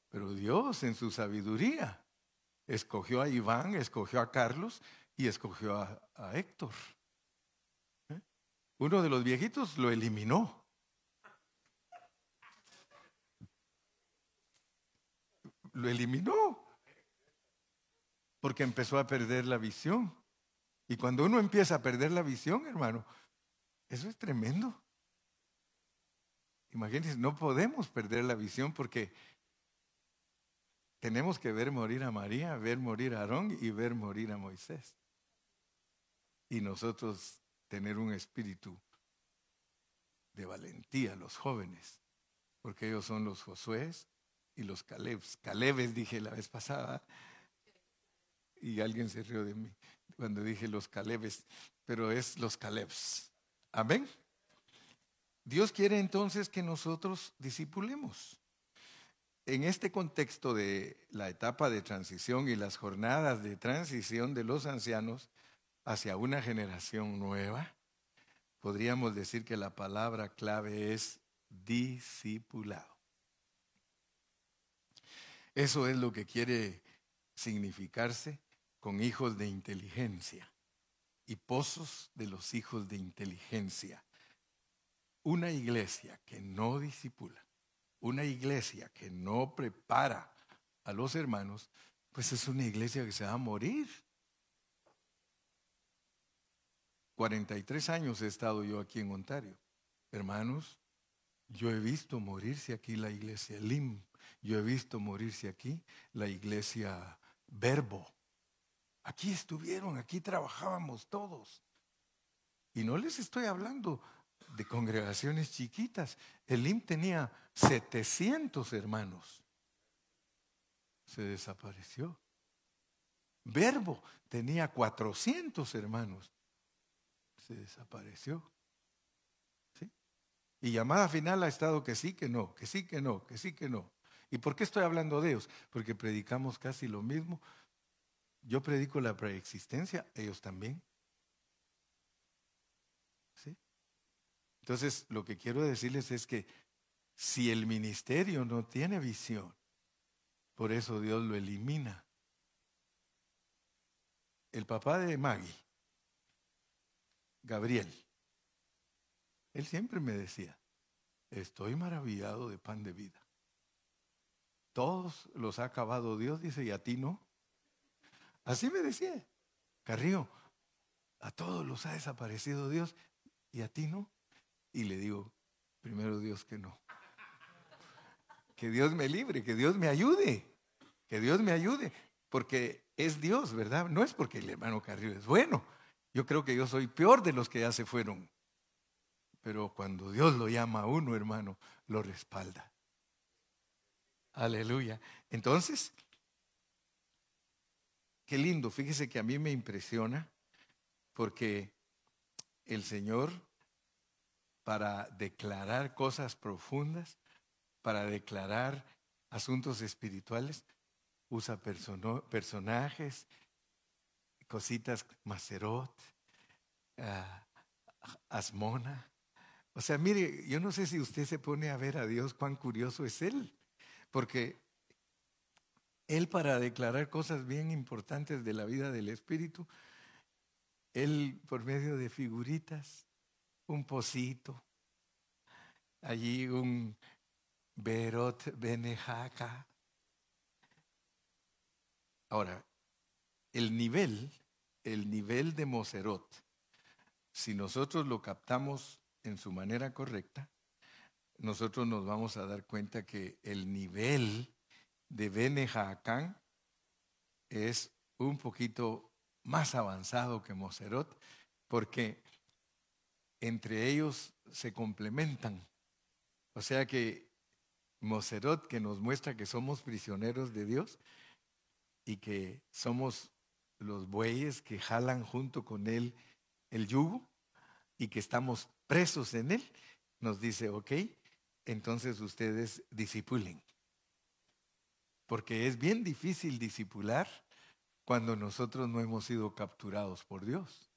Pero Dios en su sabiduría escogió a Iván, escogió a Carlos y escogió a, Héctor. ¿Eh? Uno de los viejitos lo eliminó. Lo eliminó porque empezó a perder la visión. Y cuando uno empieza a perder la visión, hermano, eso es tremendo. Imagínense, no podemos perder la visión porque tenemos que ver morir a María, ver morir a Aarón y ver morir a Moisés. Y nosotros tener un espíritu de valentía, los jóvenes, porque ellos son los Josués y los Calebs. Calebes dije la vez pasada, y alguien se rió de mí cuando dije los Calebes, pero es los Calebs. Amén. Dios quiere entonces que nosotros disipulemos. En este contexto de la etapa de transición y las jornadas de transición de los ancianos hacia una generación nueva, podríamos decir que la palabra clave es discipulado. Eso es lo que quiere significarse con hijos de inteligencia y pozos de los hijos de inteligencia. Una iglesia que no disipula, una iglesia que no prepara a los hermanos, pues es una iglesia que se va a morir. 43 años he estado yo aquí en Ontario. Hermanos, yo he visto morirse aquí la iglesia LIM, yo he visto morirse aquí la iglesia Verbo, Aquí estuvieron, aquí trabajábamos todos. Y no les estoy hablando de congregaciones chiquitas. El IM tenía 700 hermanos. Se desapareció. Verbo tenía 400 hermanos. Se desapareció. ¿Sí? Y llamada final ha estado que sí, que no, que sí, que no, que sí, que no. ¿Y por qué estoy hablando de ellos? Porque predicamos casi lo mismo, yo predico la preexistencia, ellos también. ¿Sí? Entonces, lo que quiero decirles es que si el ministerio no tiene visión, por eso Dios lo elimina. El papá de Maggie, Gabriel, él siempre me decía, estoy maravillado de pan de vida. Todos los ha acabado Dios, dice, y a ti no. Así me decía, Carrillo, a todos los ha desaparecido Dios y a ti no. Y le digo, primero Dios que no. Que Dios me libre, que Dios me ayude, que Dios me ayude, porque es Dios, ¿verdad? No es porque el hermano Carrillo es bueno. Yo creo que yo soy peor de los que ya se fueron. Pero cuando Dios lo llama a uno, hermano, lo respalda. Aleluya. Entonces, Qué lindo, fíjese que a mí me impresiona porque el Señor, para declarar cosas profundas, para declarar asuntos espirituales, usa personajes, cositas, Macerot, ah, Asmona. O sea, mire, yo no sé si usted se pone a ver a Dios cuán curioso es Él, porque él para declarar cosas bien importantes de la vida del Espíritu, Él por medio de figuritas, un pocito, allí un Berot Benejaca. Ahora, el nivel, el nivel de Moserot, si nosotros lo captamos en su manera correcta, nosotros nos vamos a dar cuenta que el nivel de Bene es un poquito más avanzado que Moserot, porque entre ellos se complementan. O sea que Moserot, que nos muestra que somos prisioneros de Dios y que somos los bueyes que jalan junto con él el yugo y que estamos presos en él, nos dice, ok, entonces ustedes disipulen. Porque es bien difícil disipular cuando nosotros no hemos sido capturados por Dios.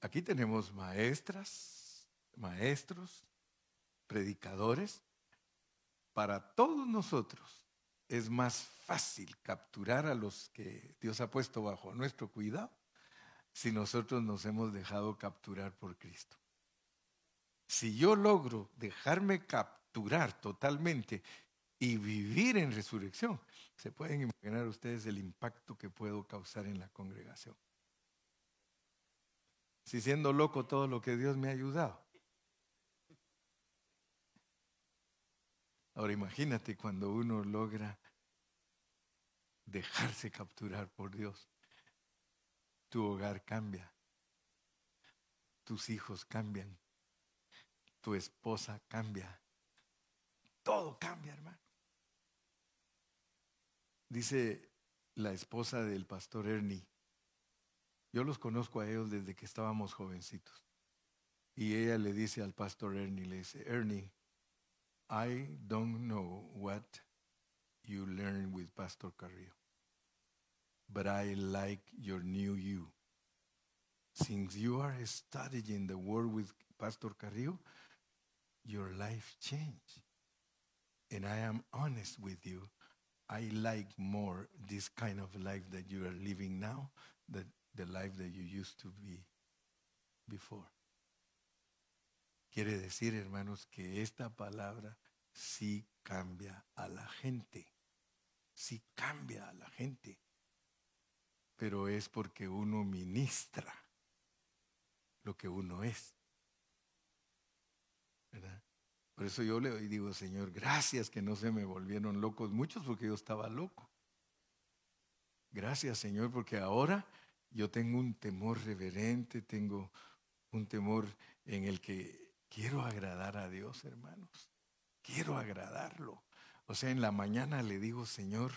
Aquí tenemos maestras, maestros, predicadores, para todos nosotros es más fácil capturar a los que Dios ha puesto bajo nuestro cuidado si nosotros nos hemos dejado capturar por Cristo. Si yo logro dejarme capturar totalmente y vivir en resurrección, se pueden imaginar ustedes el impacto que puedo causar en la congregación. Si siendo loco todo lo que Dios me ha ayudado. Ahora imagínate cuando uno logra dejarse capturar por Dios. Tu hogar cambia. Tus hijos cambian. Tu esposa cambia. Todo cambia, hermano. Dice la esposa del pastor Ernie. Yo los conozco a ellos desde que estábamos jovencitos. Y ella le dice al pastor Ernie, le dice, Ernie, I don't know what you learned with Pastor Carrillo, but I like your new you. Since you are studying the word with Pastor Carrillo, your life changed. And I am honest with you. I like more this kind of life that you are living now than the life that you used to be before. Quiere decir, hermanos, que esta palabra sí cambia a la gente. Sí cambia a la gente. Pero es porque uno ministra lo que uno es. ¿Verdad? Por eso yo le digo, Señor, gracias que no se me volvieron locos muchos porque yo estaba loco. Gracias, Señor, porque ahora yo tengo un temor reverente, tengo un temor en el que quiero agradar a Dios, hermanos. Quiero agradarlo. O sea, en la mañana le digo, Señor,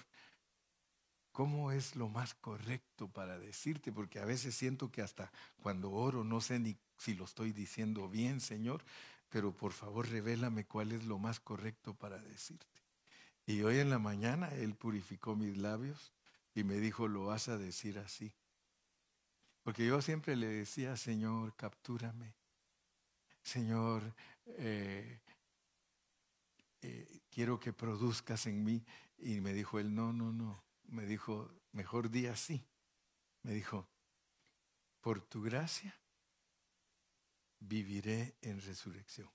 ¿cómo es lo más correcto para decirte? Porque a veces siento que hasta cuando oro no sé ni si lo estoy diciendo bien, Señor, pero por favor revélame cuál es lo más correcto para decirte. Y hoy en la mañana Él purificó mis labios y me dijo, lo vas a decir así. Porque yo siempre le decía, Señor, captúrame. Señor, eh, eh, quiero que produzcas en mí. Y me dijo él, no, no, no. Me dijo, mejor día así. Me dijo, por tu gracia viviré en resurrección.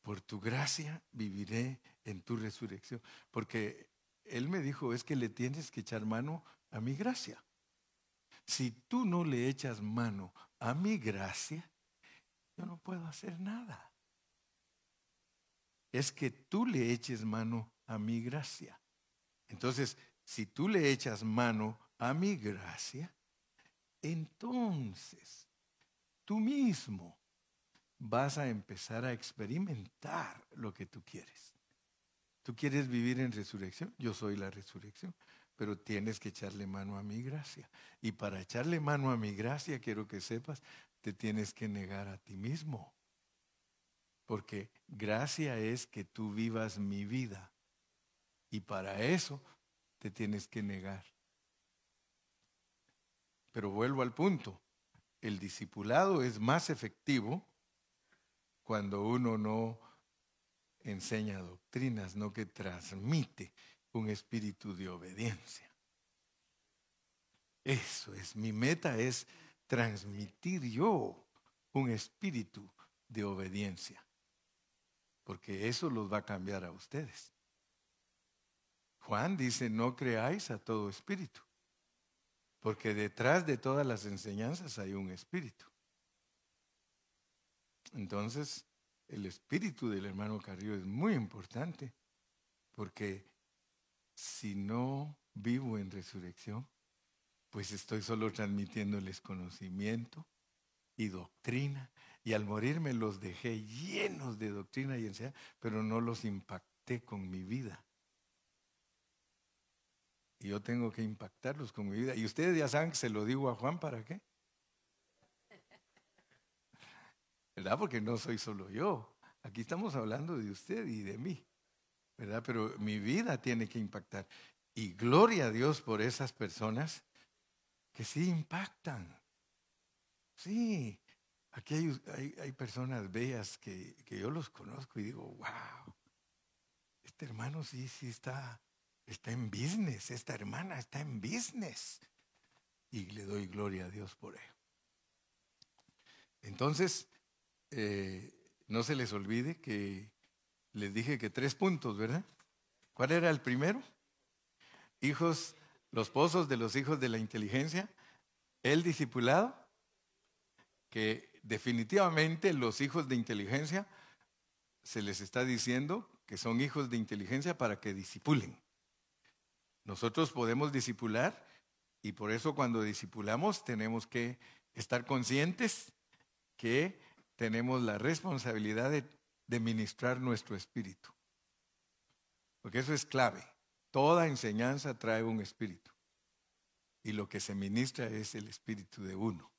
Por tu gracia viviré en tu resurrección. Porque él me dijo, es que le tienes que echar mano a mi gracia. Si tú no le echas mano a mi gracia, yo no puedo hacer nada. Es que tú le eches mano a mi gracia. Entonces, si tú le echas mano a mi gracia, entonces tú mismo vas a empezar a experimentar lo que tú quieres. ¿Tú quieres vivir en resurrección? Yo soy la resurrección pero tienes que echarle mano a mi gracia. Y para echarle mano a mi gracia, quiero que sepas, te tienes que negar a ti mismo. Porque gracia es que tú vivas mi vida. Y para eso te tienes que negar. Pero vuelvo al punto. El discipulado es más efectivo cuando uno no enseña doctrinas, no que transmite un espíritu de obediencia. Eso es, mi meta es transmitir yo un espíritu de obediencia, porque eso los va a cambiar a ustedes. Juan dice, no creáis a todo espíritu, porque detrás de todas las enseñanzas hay un espíritu. Entonces, el espíritu del hermano Carrillo es muy importante, porque si no vivo en resurrección, pues estoy solo transmitiéndoles conocimiento y doctrina. Y al morirme los dejé llenos de doctrina y enseñanza, pero no los impacté con mi vida. Y yo tengo que impactarlos con mi vida. Y ustedes ya saben que se lo digo a Juan, ¿para qué? ¿Verdad? Porque no soy solo yo. Aquí estamos hablando de usted y de mí. ¿Verdad? Pero mi vida tiene que impactar. Y gloria a Dios por esas personas que sí impactan. Sí, Aquí hay, hay, personas bellas que, que, yo los conozco y digo, wow, este hermano sí, sí está, está en business, esta hermana está en business. Y le doy gloria a Dios por ello. Entonces, eh, no se les olvide que les dije que tres puntos, ¿verdad? ¿Cuál era el primero? Hijos, los pozos de los hijos de la inteligencia, el discipulado, que definitivamente los hijos de inteligencia se les está diciendo que son hijos de inteligencia para que disipulen. Nosotros podemos disipular y por eso cuando disipulamos tenemos que estar conscientes que tenemos la responsabilidad de, ministrar nuestro espíritu. Porque eso es clave. Toda enseñanza trae un espíritu. Y lo que se ministra es el espíritu de uno.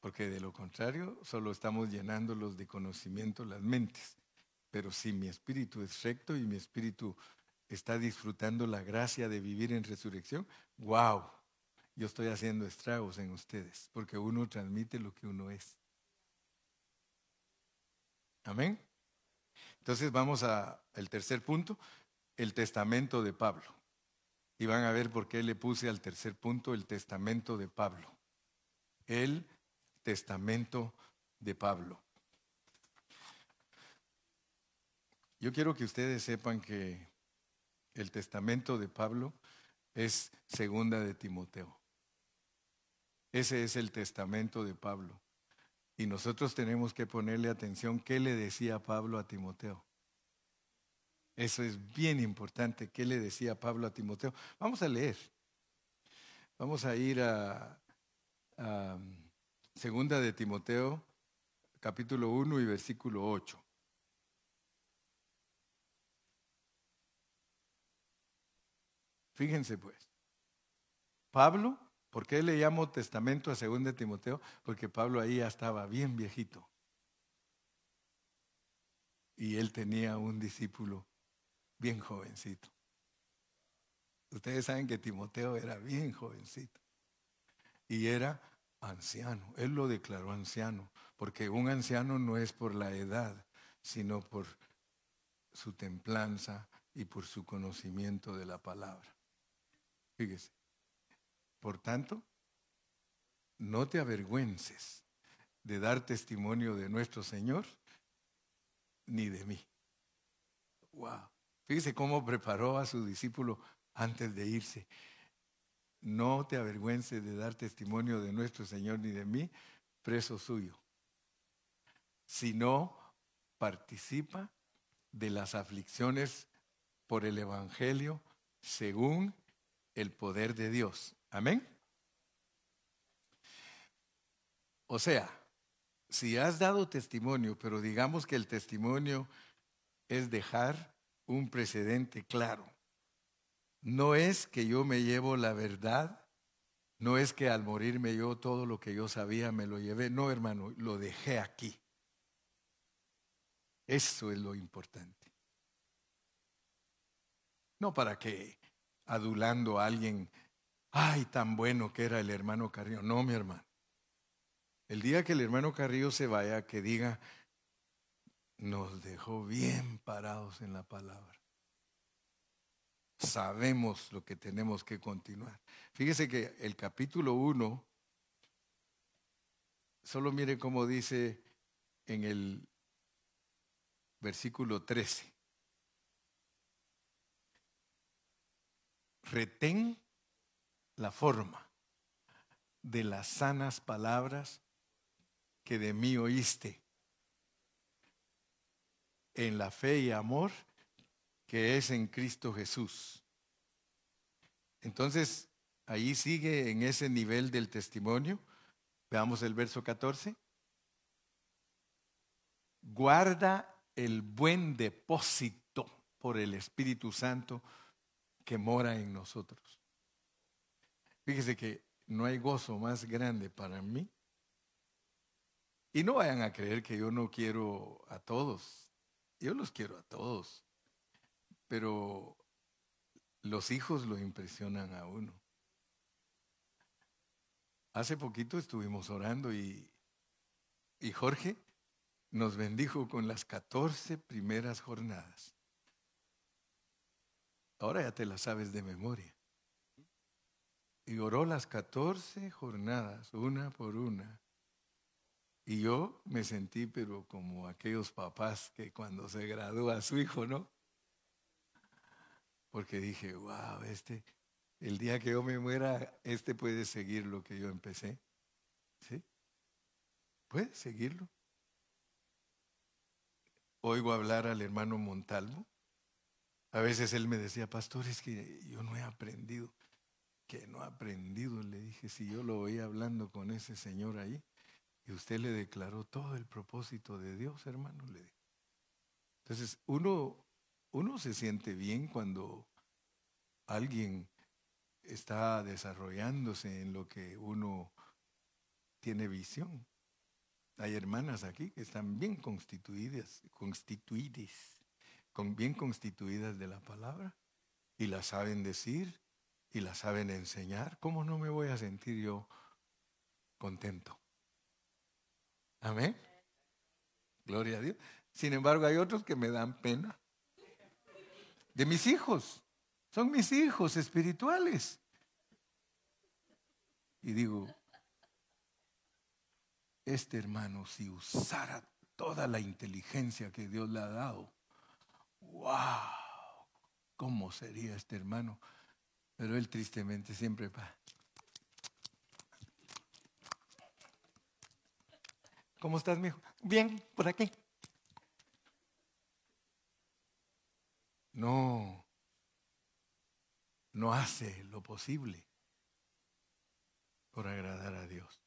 Porque de lo contrario, solo estamos llenándolos de conocimiento las mentes. Pero si mi espíritu es recto y mi espíritu está disfrutando la gracia de vivir en resurrección, wow, yo estoy haciendo estragos en ustedes, porque uno transmite lo que uno es. Amén. Entonces vamos al tercer punto, el testamento de Pablo. Y van a ver por qué le puse al tercer punto el testamento de Pablo. El testamento de Pablo. Yo quiero que ustedes sepan que el testamento de Pablo es segunda de Timoteo. Ese es el testamento de Pablo. Y nosotros tenemos que ponerle atención qué le decía Pablo a Timoteo. Eso es bien importante. ¿Qué le decía Pablo a Timoteo? Vamos a leer. Vamos a ir a, Segunda de Timoteo, capítulo 1 y versículo 8. Fíjense pues. Pablo ¿Por qué le llamo testamento a 2 Timoteo? Porque Pablo ahí ya estaba bien viejito. Y él tenía un discípulo bien jovencito. Ustedes saben que Timoteo era bien jovencito. Y era anciano. Él lo declaró anciano. Porque un anciano no es por la edad, sino por su templanza y por su conocimiento de la palabra. Fíjese. Por tanto, no te avergüences de dar testimonio de nuestro Señor ni de mí. Wow. Fíjese cómo preparó a su discípulo antes de irse. No te avergüences de dar testimonio de nuestro Señor ni de mí, preso suyo, sino participa de las aflicciones por el Evangelio según el poder de Dios Amén. O sea, si has dado testimonio, pero digamos que el testimonio es dejar un precedente claro. No es que yo me llevo la verdad, no es que al morirme yo todo lo que yo sabía me lo llevé, no hermano, lo dejé aquí. Eso es lo importante. No para que adulando a alguien ay, tan bueno que era el hermano Carrillo. No, mi hermano. El día que el hermano Carrillo se vaya, que diga, nos dejó bien parados en la palabra. Sabemos lo que tenemos que continuar. Fíjese que el capítulo 1, solo mire cómo dice en el versículo 13. Retén la forma de las sanas palabras que de mí oíste, en la fe y amor que es en Cristo Jesús. Entonces, ahí sigue en ese nivel del testimonio. Veamos el verso 14. Guarda el buen depósito por el Espíritu Santo que mora en nosotros. Fíjese que no hay gozo más grande para mí. Y no vayan a creer que yo no quiero a todos. Yo los quiero a todos. Pero los hijos lo impresionan a uno. Hace poquito estuvimos orando y y Jorge nos bendijo con las 14 primeras jornadas. Ahora ya te las sabes de memoria. Y oró las 14 jornadas, una por una. Y yo me sentí, pero como aquellos papás que cuando se gradúa su hijo, ¿no? Porque dije, wow, este, el día que yo me muera, este puede seguir lo que yo empecé. ¿Sí? Puede seguirlo. Oigo hablar al hermano Montalvo. A veces él me decía, pastor, es que yo no he aprendido. Que no he aprendido. Le dije, si yo lo oí hablando con ese señor ahí. Y usted le declaró todo el propósito de Dios, hermano. Le Entonces, uno, uno se siente bien cuando alguien está desarrollándose en lo que uno tiene visión. Hay hermanas aquí que están bien constituidas, constituidas, con, bien constituidas de la palabra y la saben decir y la saben enseñar. ¿Cómo no me voy a sentir yo contento? Amén. Gloria a Dios. Sin embargo, hay otros que me dan pena. De mis hijos. Son mis hijos espirituales. Y digo, este hermano, si usara toda la inteligencia que Dios le ha dado, wow, ¿cómo sería este hermano? Pero él tristemente siempre va. ¿Cómo estás, mijo? Bien, por aquí. No, no hace lo posible por agradar a Dios.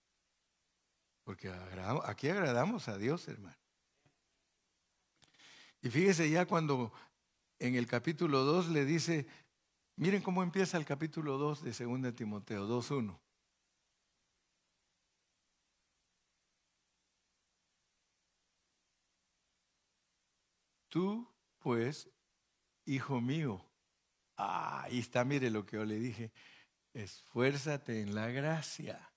Porque aquí agradamos a Dios, hermano. Y fíjese ya cuando en el capítulo 2 le dice, miren cómo empieza el capítulo 2 de 2 Timoteo 2.1. Tú, pues, hijo mío, ah, ahí está, mire lo que yo le dije, esfuérzate en la gracia.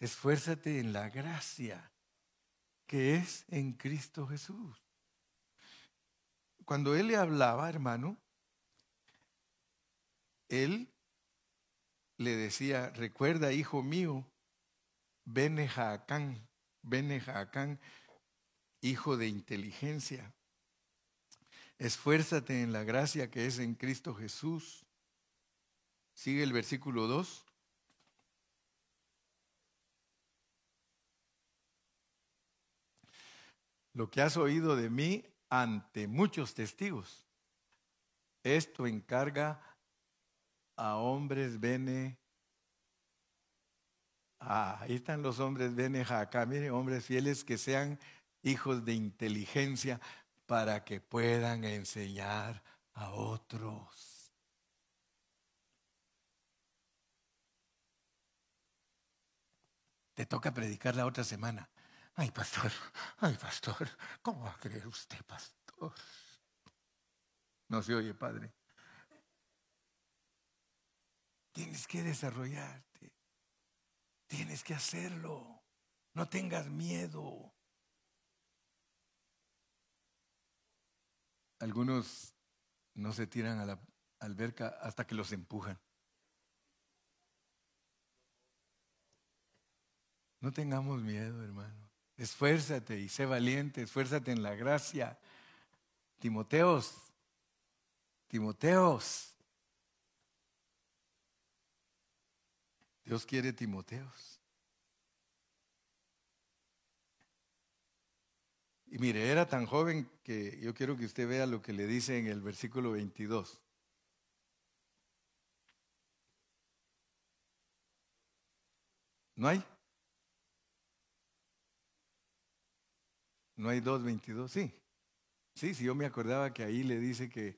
Esfuérzate en la gracia que es en Cristo Jesús. Cuando él le hablaba, hermano, él le decía, recuerda, hijo mío, Bene Jaacán, Bene Jaacán, hijo de inteligencia. Esfuérzate en la gracia que es en Cristo Jesús. Sigue el versículo 2. Lo que has oído de mí ante muchos testigos, esto encarga a hombres bene. Ah, ahí están los hombres bene acá, miren, hombres fieles que sean hijos de inteligencia para que puedan enseñar a otros. Te toca predicar la otra semana. Ay, pastor, ay, pastor, ¿cómo va a creer usted, pastor? No se oye, padre. Tienes que desarrollarte. Tienes que hacerlo. No tengas miedo. Algunos no se tiran a la alberca hasta que los empujan. No tengamos miedo, hermano. Esfuérzate y sé valiente, esfuérzate en la gracia. Timoteos, Timoteos. Dios quiere Timoteos. Y mire, era tan joven que yo quiero que usted vea lo que le dice en el versículo 22. ¿No hay? ¿No hay 2.22? Sí. Sí, sí, yo me acordaba que ahí le dice que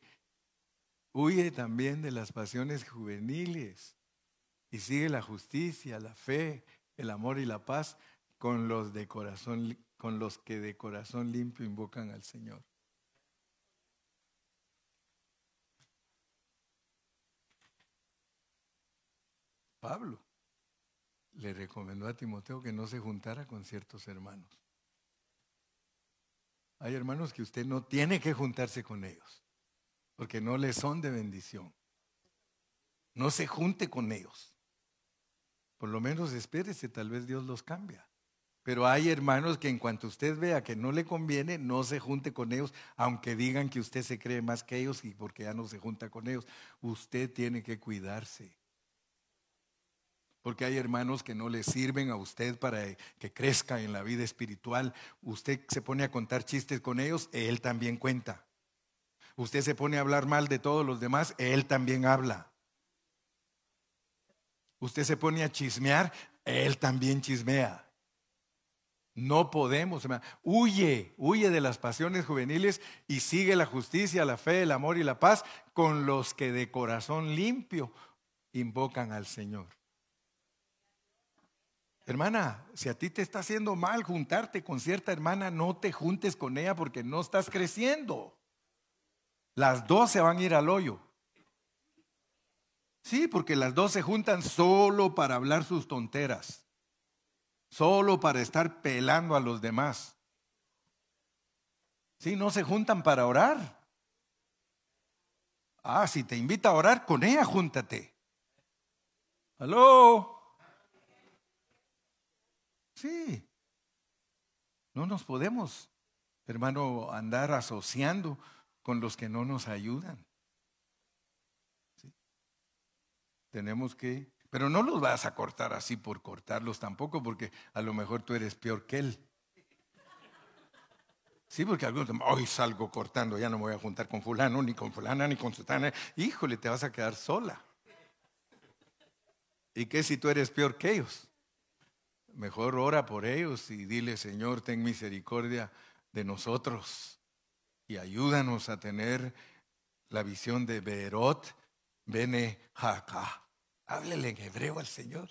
huye también de las pasiones juveniles y sigue la justicia, la fe, el amor y la paz con los de corazón con los que de corazón limpio invocan al Señor. Pablo le recomendó a Timoteo que no se juntara con ciertos hermanos. Hay hermanos que usted no tiene que juntarse con ellos, porque no les son de bendición. No se junte con ellos. Por lo menos espérese, tal vez Dios los cambia. Pero hay hermanos que en cuanto usted vea que no le conviene, no se junte con ellos, aunque digan que usted se cree más que ellos y porque ya no se junta con ellos. Usted tiene que cuidarse. Porque hay hermanos que no le sirven a usted para que crezca en la vida espiritual. Usted se pone a contar chistes con ellos, él también cuenta. Usted se pone a hablar mal de todos los demás, él también habla. Usted se pone a chismear, él también chismea. No podemos, huye, huye de las pasiones juveniles y sigue la justicia, la fe, el amor y la paz con los que de corazón limpio invocan al Señor. Hermana, si a ti te está haciendo mal juntarte con cierta hermana, no te juntes con ella porque no estás creciendo. Las dos se van a ir al hoyo. Sí, porque las dos se juntan solo para hablar sus tonteras solo para estar pelando a los demás. Sí, no se juntan para orar. Ah, si te invita a orar, con ella júntate. ¿Aló? Sí. No nos podemos, hermano, andar asociando con los que no nos ayudan. Tenemos que pero no los vas a cortar así por cortarlos tampoco, porque a lo mejor tú eres peor que él. Sí, porque algunos hoy salgo cortando, ya no me voy a juntar con fulano, ni con fulana, ni con sutana. Híjole, te vas a quedar sola. ¿Y qué si tú eres peor que ellos? Mejor ora por ellos y dile, Señor, ten misericordia de nosotros y ayúdanos a tener la visión de Berot Bene. Háblele en hebreo al Señor.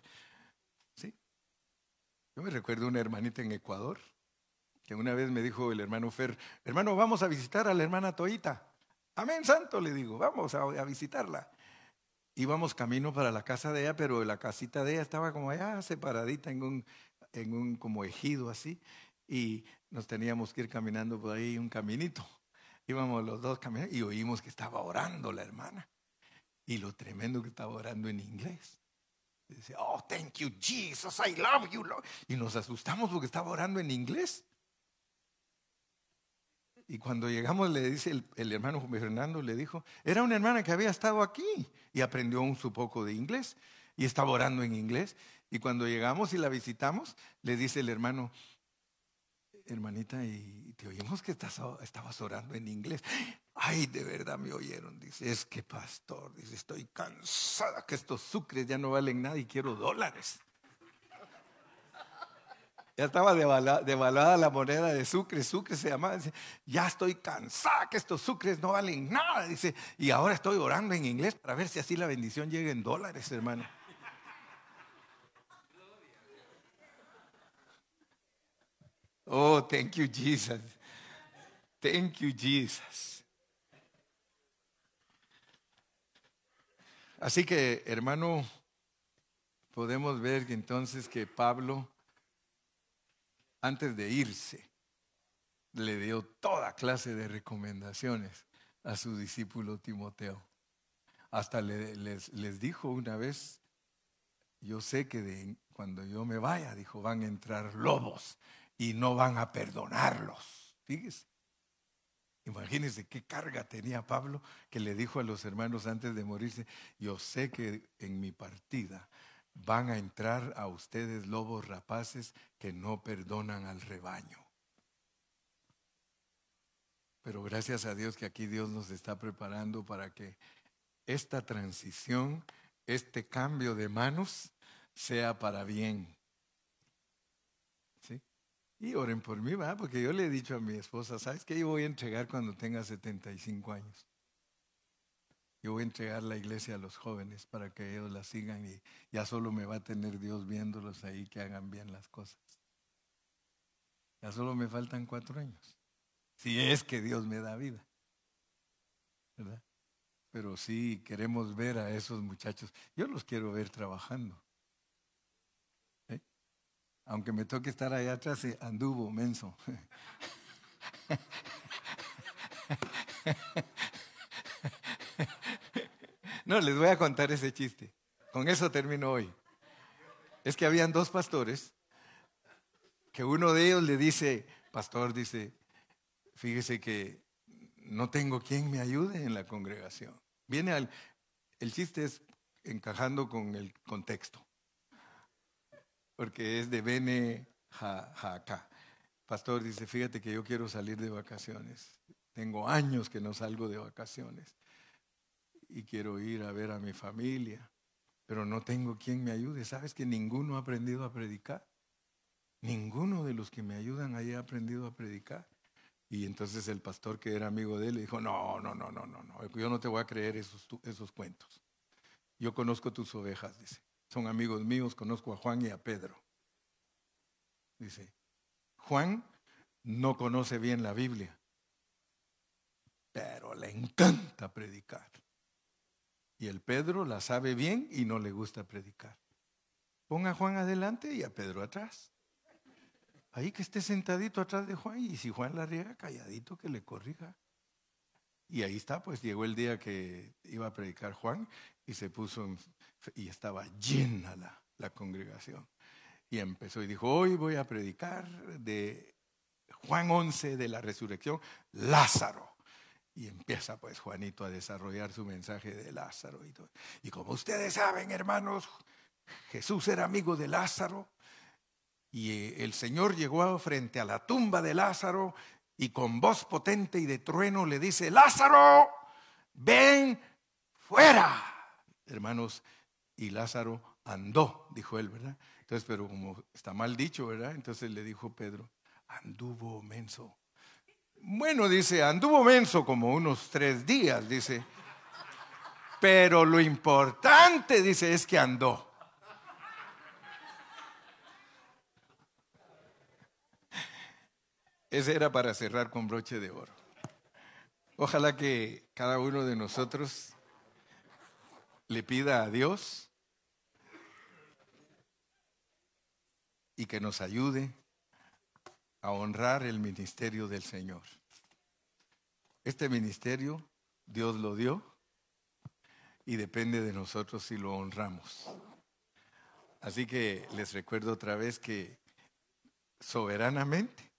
¿Sí? Yo me recuerdo una hermanita en Ecuador que una vez me dijo el hermano Fer, hermano, vamos a visitar a la hermana Toita. Amén, santo, le digo, vamos a, visitarla. Íbamos camino para la casa de ella, pero la casita de ella estaba como allá separadita en un, en un como ejido así, y nos teníamos que ir caminando por ahí un caminito. Íbamos los dos caminando y oímos que estaba orando la hermana. Y lo tremendo que estaba orando en inglés. Dice, oh, thank you, Jesus, I love you. Y nos asustamos porque estaba orando en inglés. Y cuando llegamos, le dice el, hermano Fernando, le dijo, era una hermana que había estado aquí y aprendió un su poco de inglés y estaba orando en inglés. Y cuando llegamos y la visitamos, le dice el hermano, hermanita, y te oímos que estabas orando en inglés. Ay, de verdad me oyeron. Dice, es que pastor, dice, estoy cansada que estos sucres ya no valen nada y quiero dólares. Ya estaba devaluada, la moneda de sucre, sucre se llamaba. Dice, ya estoy cansada que estos sucres no valen nada. Dice, y ahora estoy orando en inglés para ver si así la bendición llega en dólares, hermano. Oh, thank you, Jesus. Thank you, Jesus. Así que, hermano, podemos ver entonces que Pablo, antes de irse, le dio toda clase de recomendaciones a su discípulo Timoteo. Hasta les, les, dijo una vez, yo sé que cuando yo me vaya, dijo, van a entrar lobos y no van a perdonarlos. Fíjese. Imagínense qué carga tenía Pablo que le dijo a los hermanos antes de morirse, yo sé que en mi partida van a entrar a ustedes lobos rapaces que no perdonan al rebaño. Pero gracias a Dios que aquí Dios nos está preparando para que esta transición, este cambio de manos, sea para bien. Y oren por mí, ¿va? Porque yo le he dicho a mi esposa, ¿sabes qué? Yo voy a entregar cuando tenga 75 años. Yo voy a entregar la iglesia a los jóvenes para que ellos la sigan y ya solo me va a tener Dios viéndolos ahí que hagan bien las cosas. Ya solo me faltan cuatro años. Si es que Dios me da vida. ¿Verdad? Pero sí queremos ver a esos muchachos. Yo los quiero ver trabajando. Aunque me toque estar allá atrás, eh, anduvo, menso. No, les voy a contar ese chiste. Con eso termino hoy. Es que habían dos pastores que uno de ellos le dice, pastor, dice, fíjese que no tengo quien me ayude en la congregación. Viene al, el chiste es encajando con el contexto, porque es de Bene. Pastor dice, fíjate que yo quiero salir de vacaciones. Tengo años que no salgo de vacaciones y quiero ir a ver a mi familia, pero no tengo quien me ayude. ¿Sabes que ninguno ha aprendido a predicar? Ninguno de los que me ayudan ahí ha aprendido a predicar. Y entonces el pastor que era amigo de él le dijo, no, no, no, no, no, no, yo no te voy a creer esos, esos cuentos. Yo conozco tus ovejas, dice. Son amigos míos, conozco a Juan y a Pedro. Dice, Juan no conoce bien la Biblia, pero le encanta predicar. Y el Pedro la sabe bien y no le gusta predicar. Ponga a Juan adelante y a Pedro atrás. Ahí que esté sentadito atrás de Juan y si Juan la riega, calladito que le corrija. Y ahí está, pues llegó el día que iba a predicar Juan y se puso y estaba llena la, congregación. Y empezó y dijo, hoy voy a predicar de Juan 11 de la resurrección, Lázaro. Y empieza pues Juanito a desarrollar su mensaje de Lázaro. Y como ustedes saben, hermanos, Jesús era amigo de Lázaro. Y eh, el Señor llegó frente a la tumba de Lázaro y con voz potente y de trueno le dice, Lázaro, ven fuera. Hermanos, y Lázaro andó, dijo él, ¿verdad? Entonces, pero como está mal dicho, ¿verdad? Entonces le dijo Pedro, anduvo menso. Bueno, dice, anduvo menso como unos tres días, dice. Pero lo importante, dice, es que andó. Ese era para cerrar con broche de oro. Ojalá que cada uno de nosotros le pida a Dios y que nos ayude a honrar el ministerio del Señor. Este ministerio Dios lo dio y depende de nosotros si lo honramos. Así que les recuerdo otra vez que soberanamente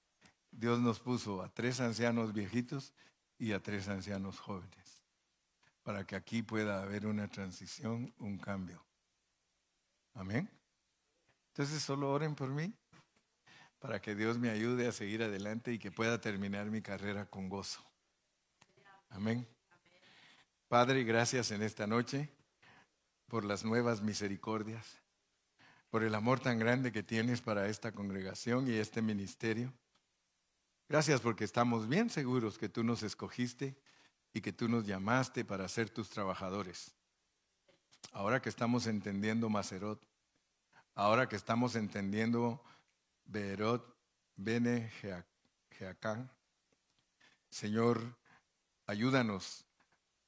Dios nos puso a tres ancianos viejitos y a tres ancianos jóvenes, para que aquí pueda haber una transición, un cambio. Amén. Entonces solo oren por mí para que Dios me ayude a seguir adelante y que pueda terminar mi carrera con gozo. Amén. Padre, gracias en esta noche por las nuevas misericordias, por el amor tan grande que tienes para esta congregación y este ministerio. Gracias porque estamos bien seguros que tú nos escogiste y que tú nos llamaste para ser tus trabajadores. Ahora que estamos entendiendo Macerot, ahora que estamos entendiendo Berot Bene Jeacán. Señor, ayúdanos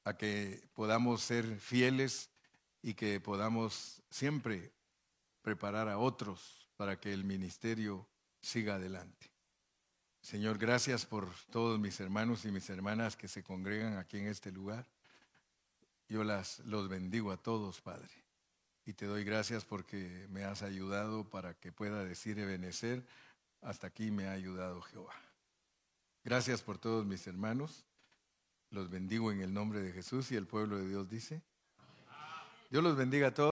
a que podamos ser fieles y que podamos siempre preparar a otros para que el ministerio siga adelante. Señor, gracias por todos mis hermanos y mis hermanas que se congregan aquí en este lugar. Yo las, los bendigo a todos, Padre y te doy gracias porque me has ayudado para que pueda decir Ebenecer, hasta aquí me ha ayudado Jehová. Gracias por todos mis hermanos, los bendigo en el nombre de Jesús y el pueblo de Dios dice, Dios los bendiga a todos.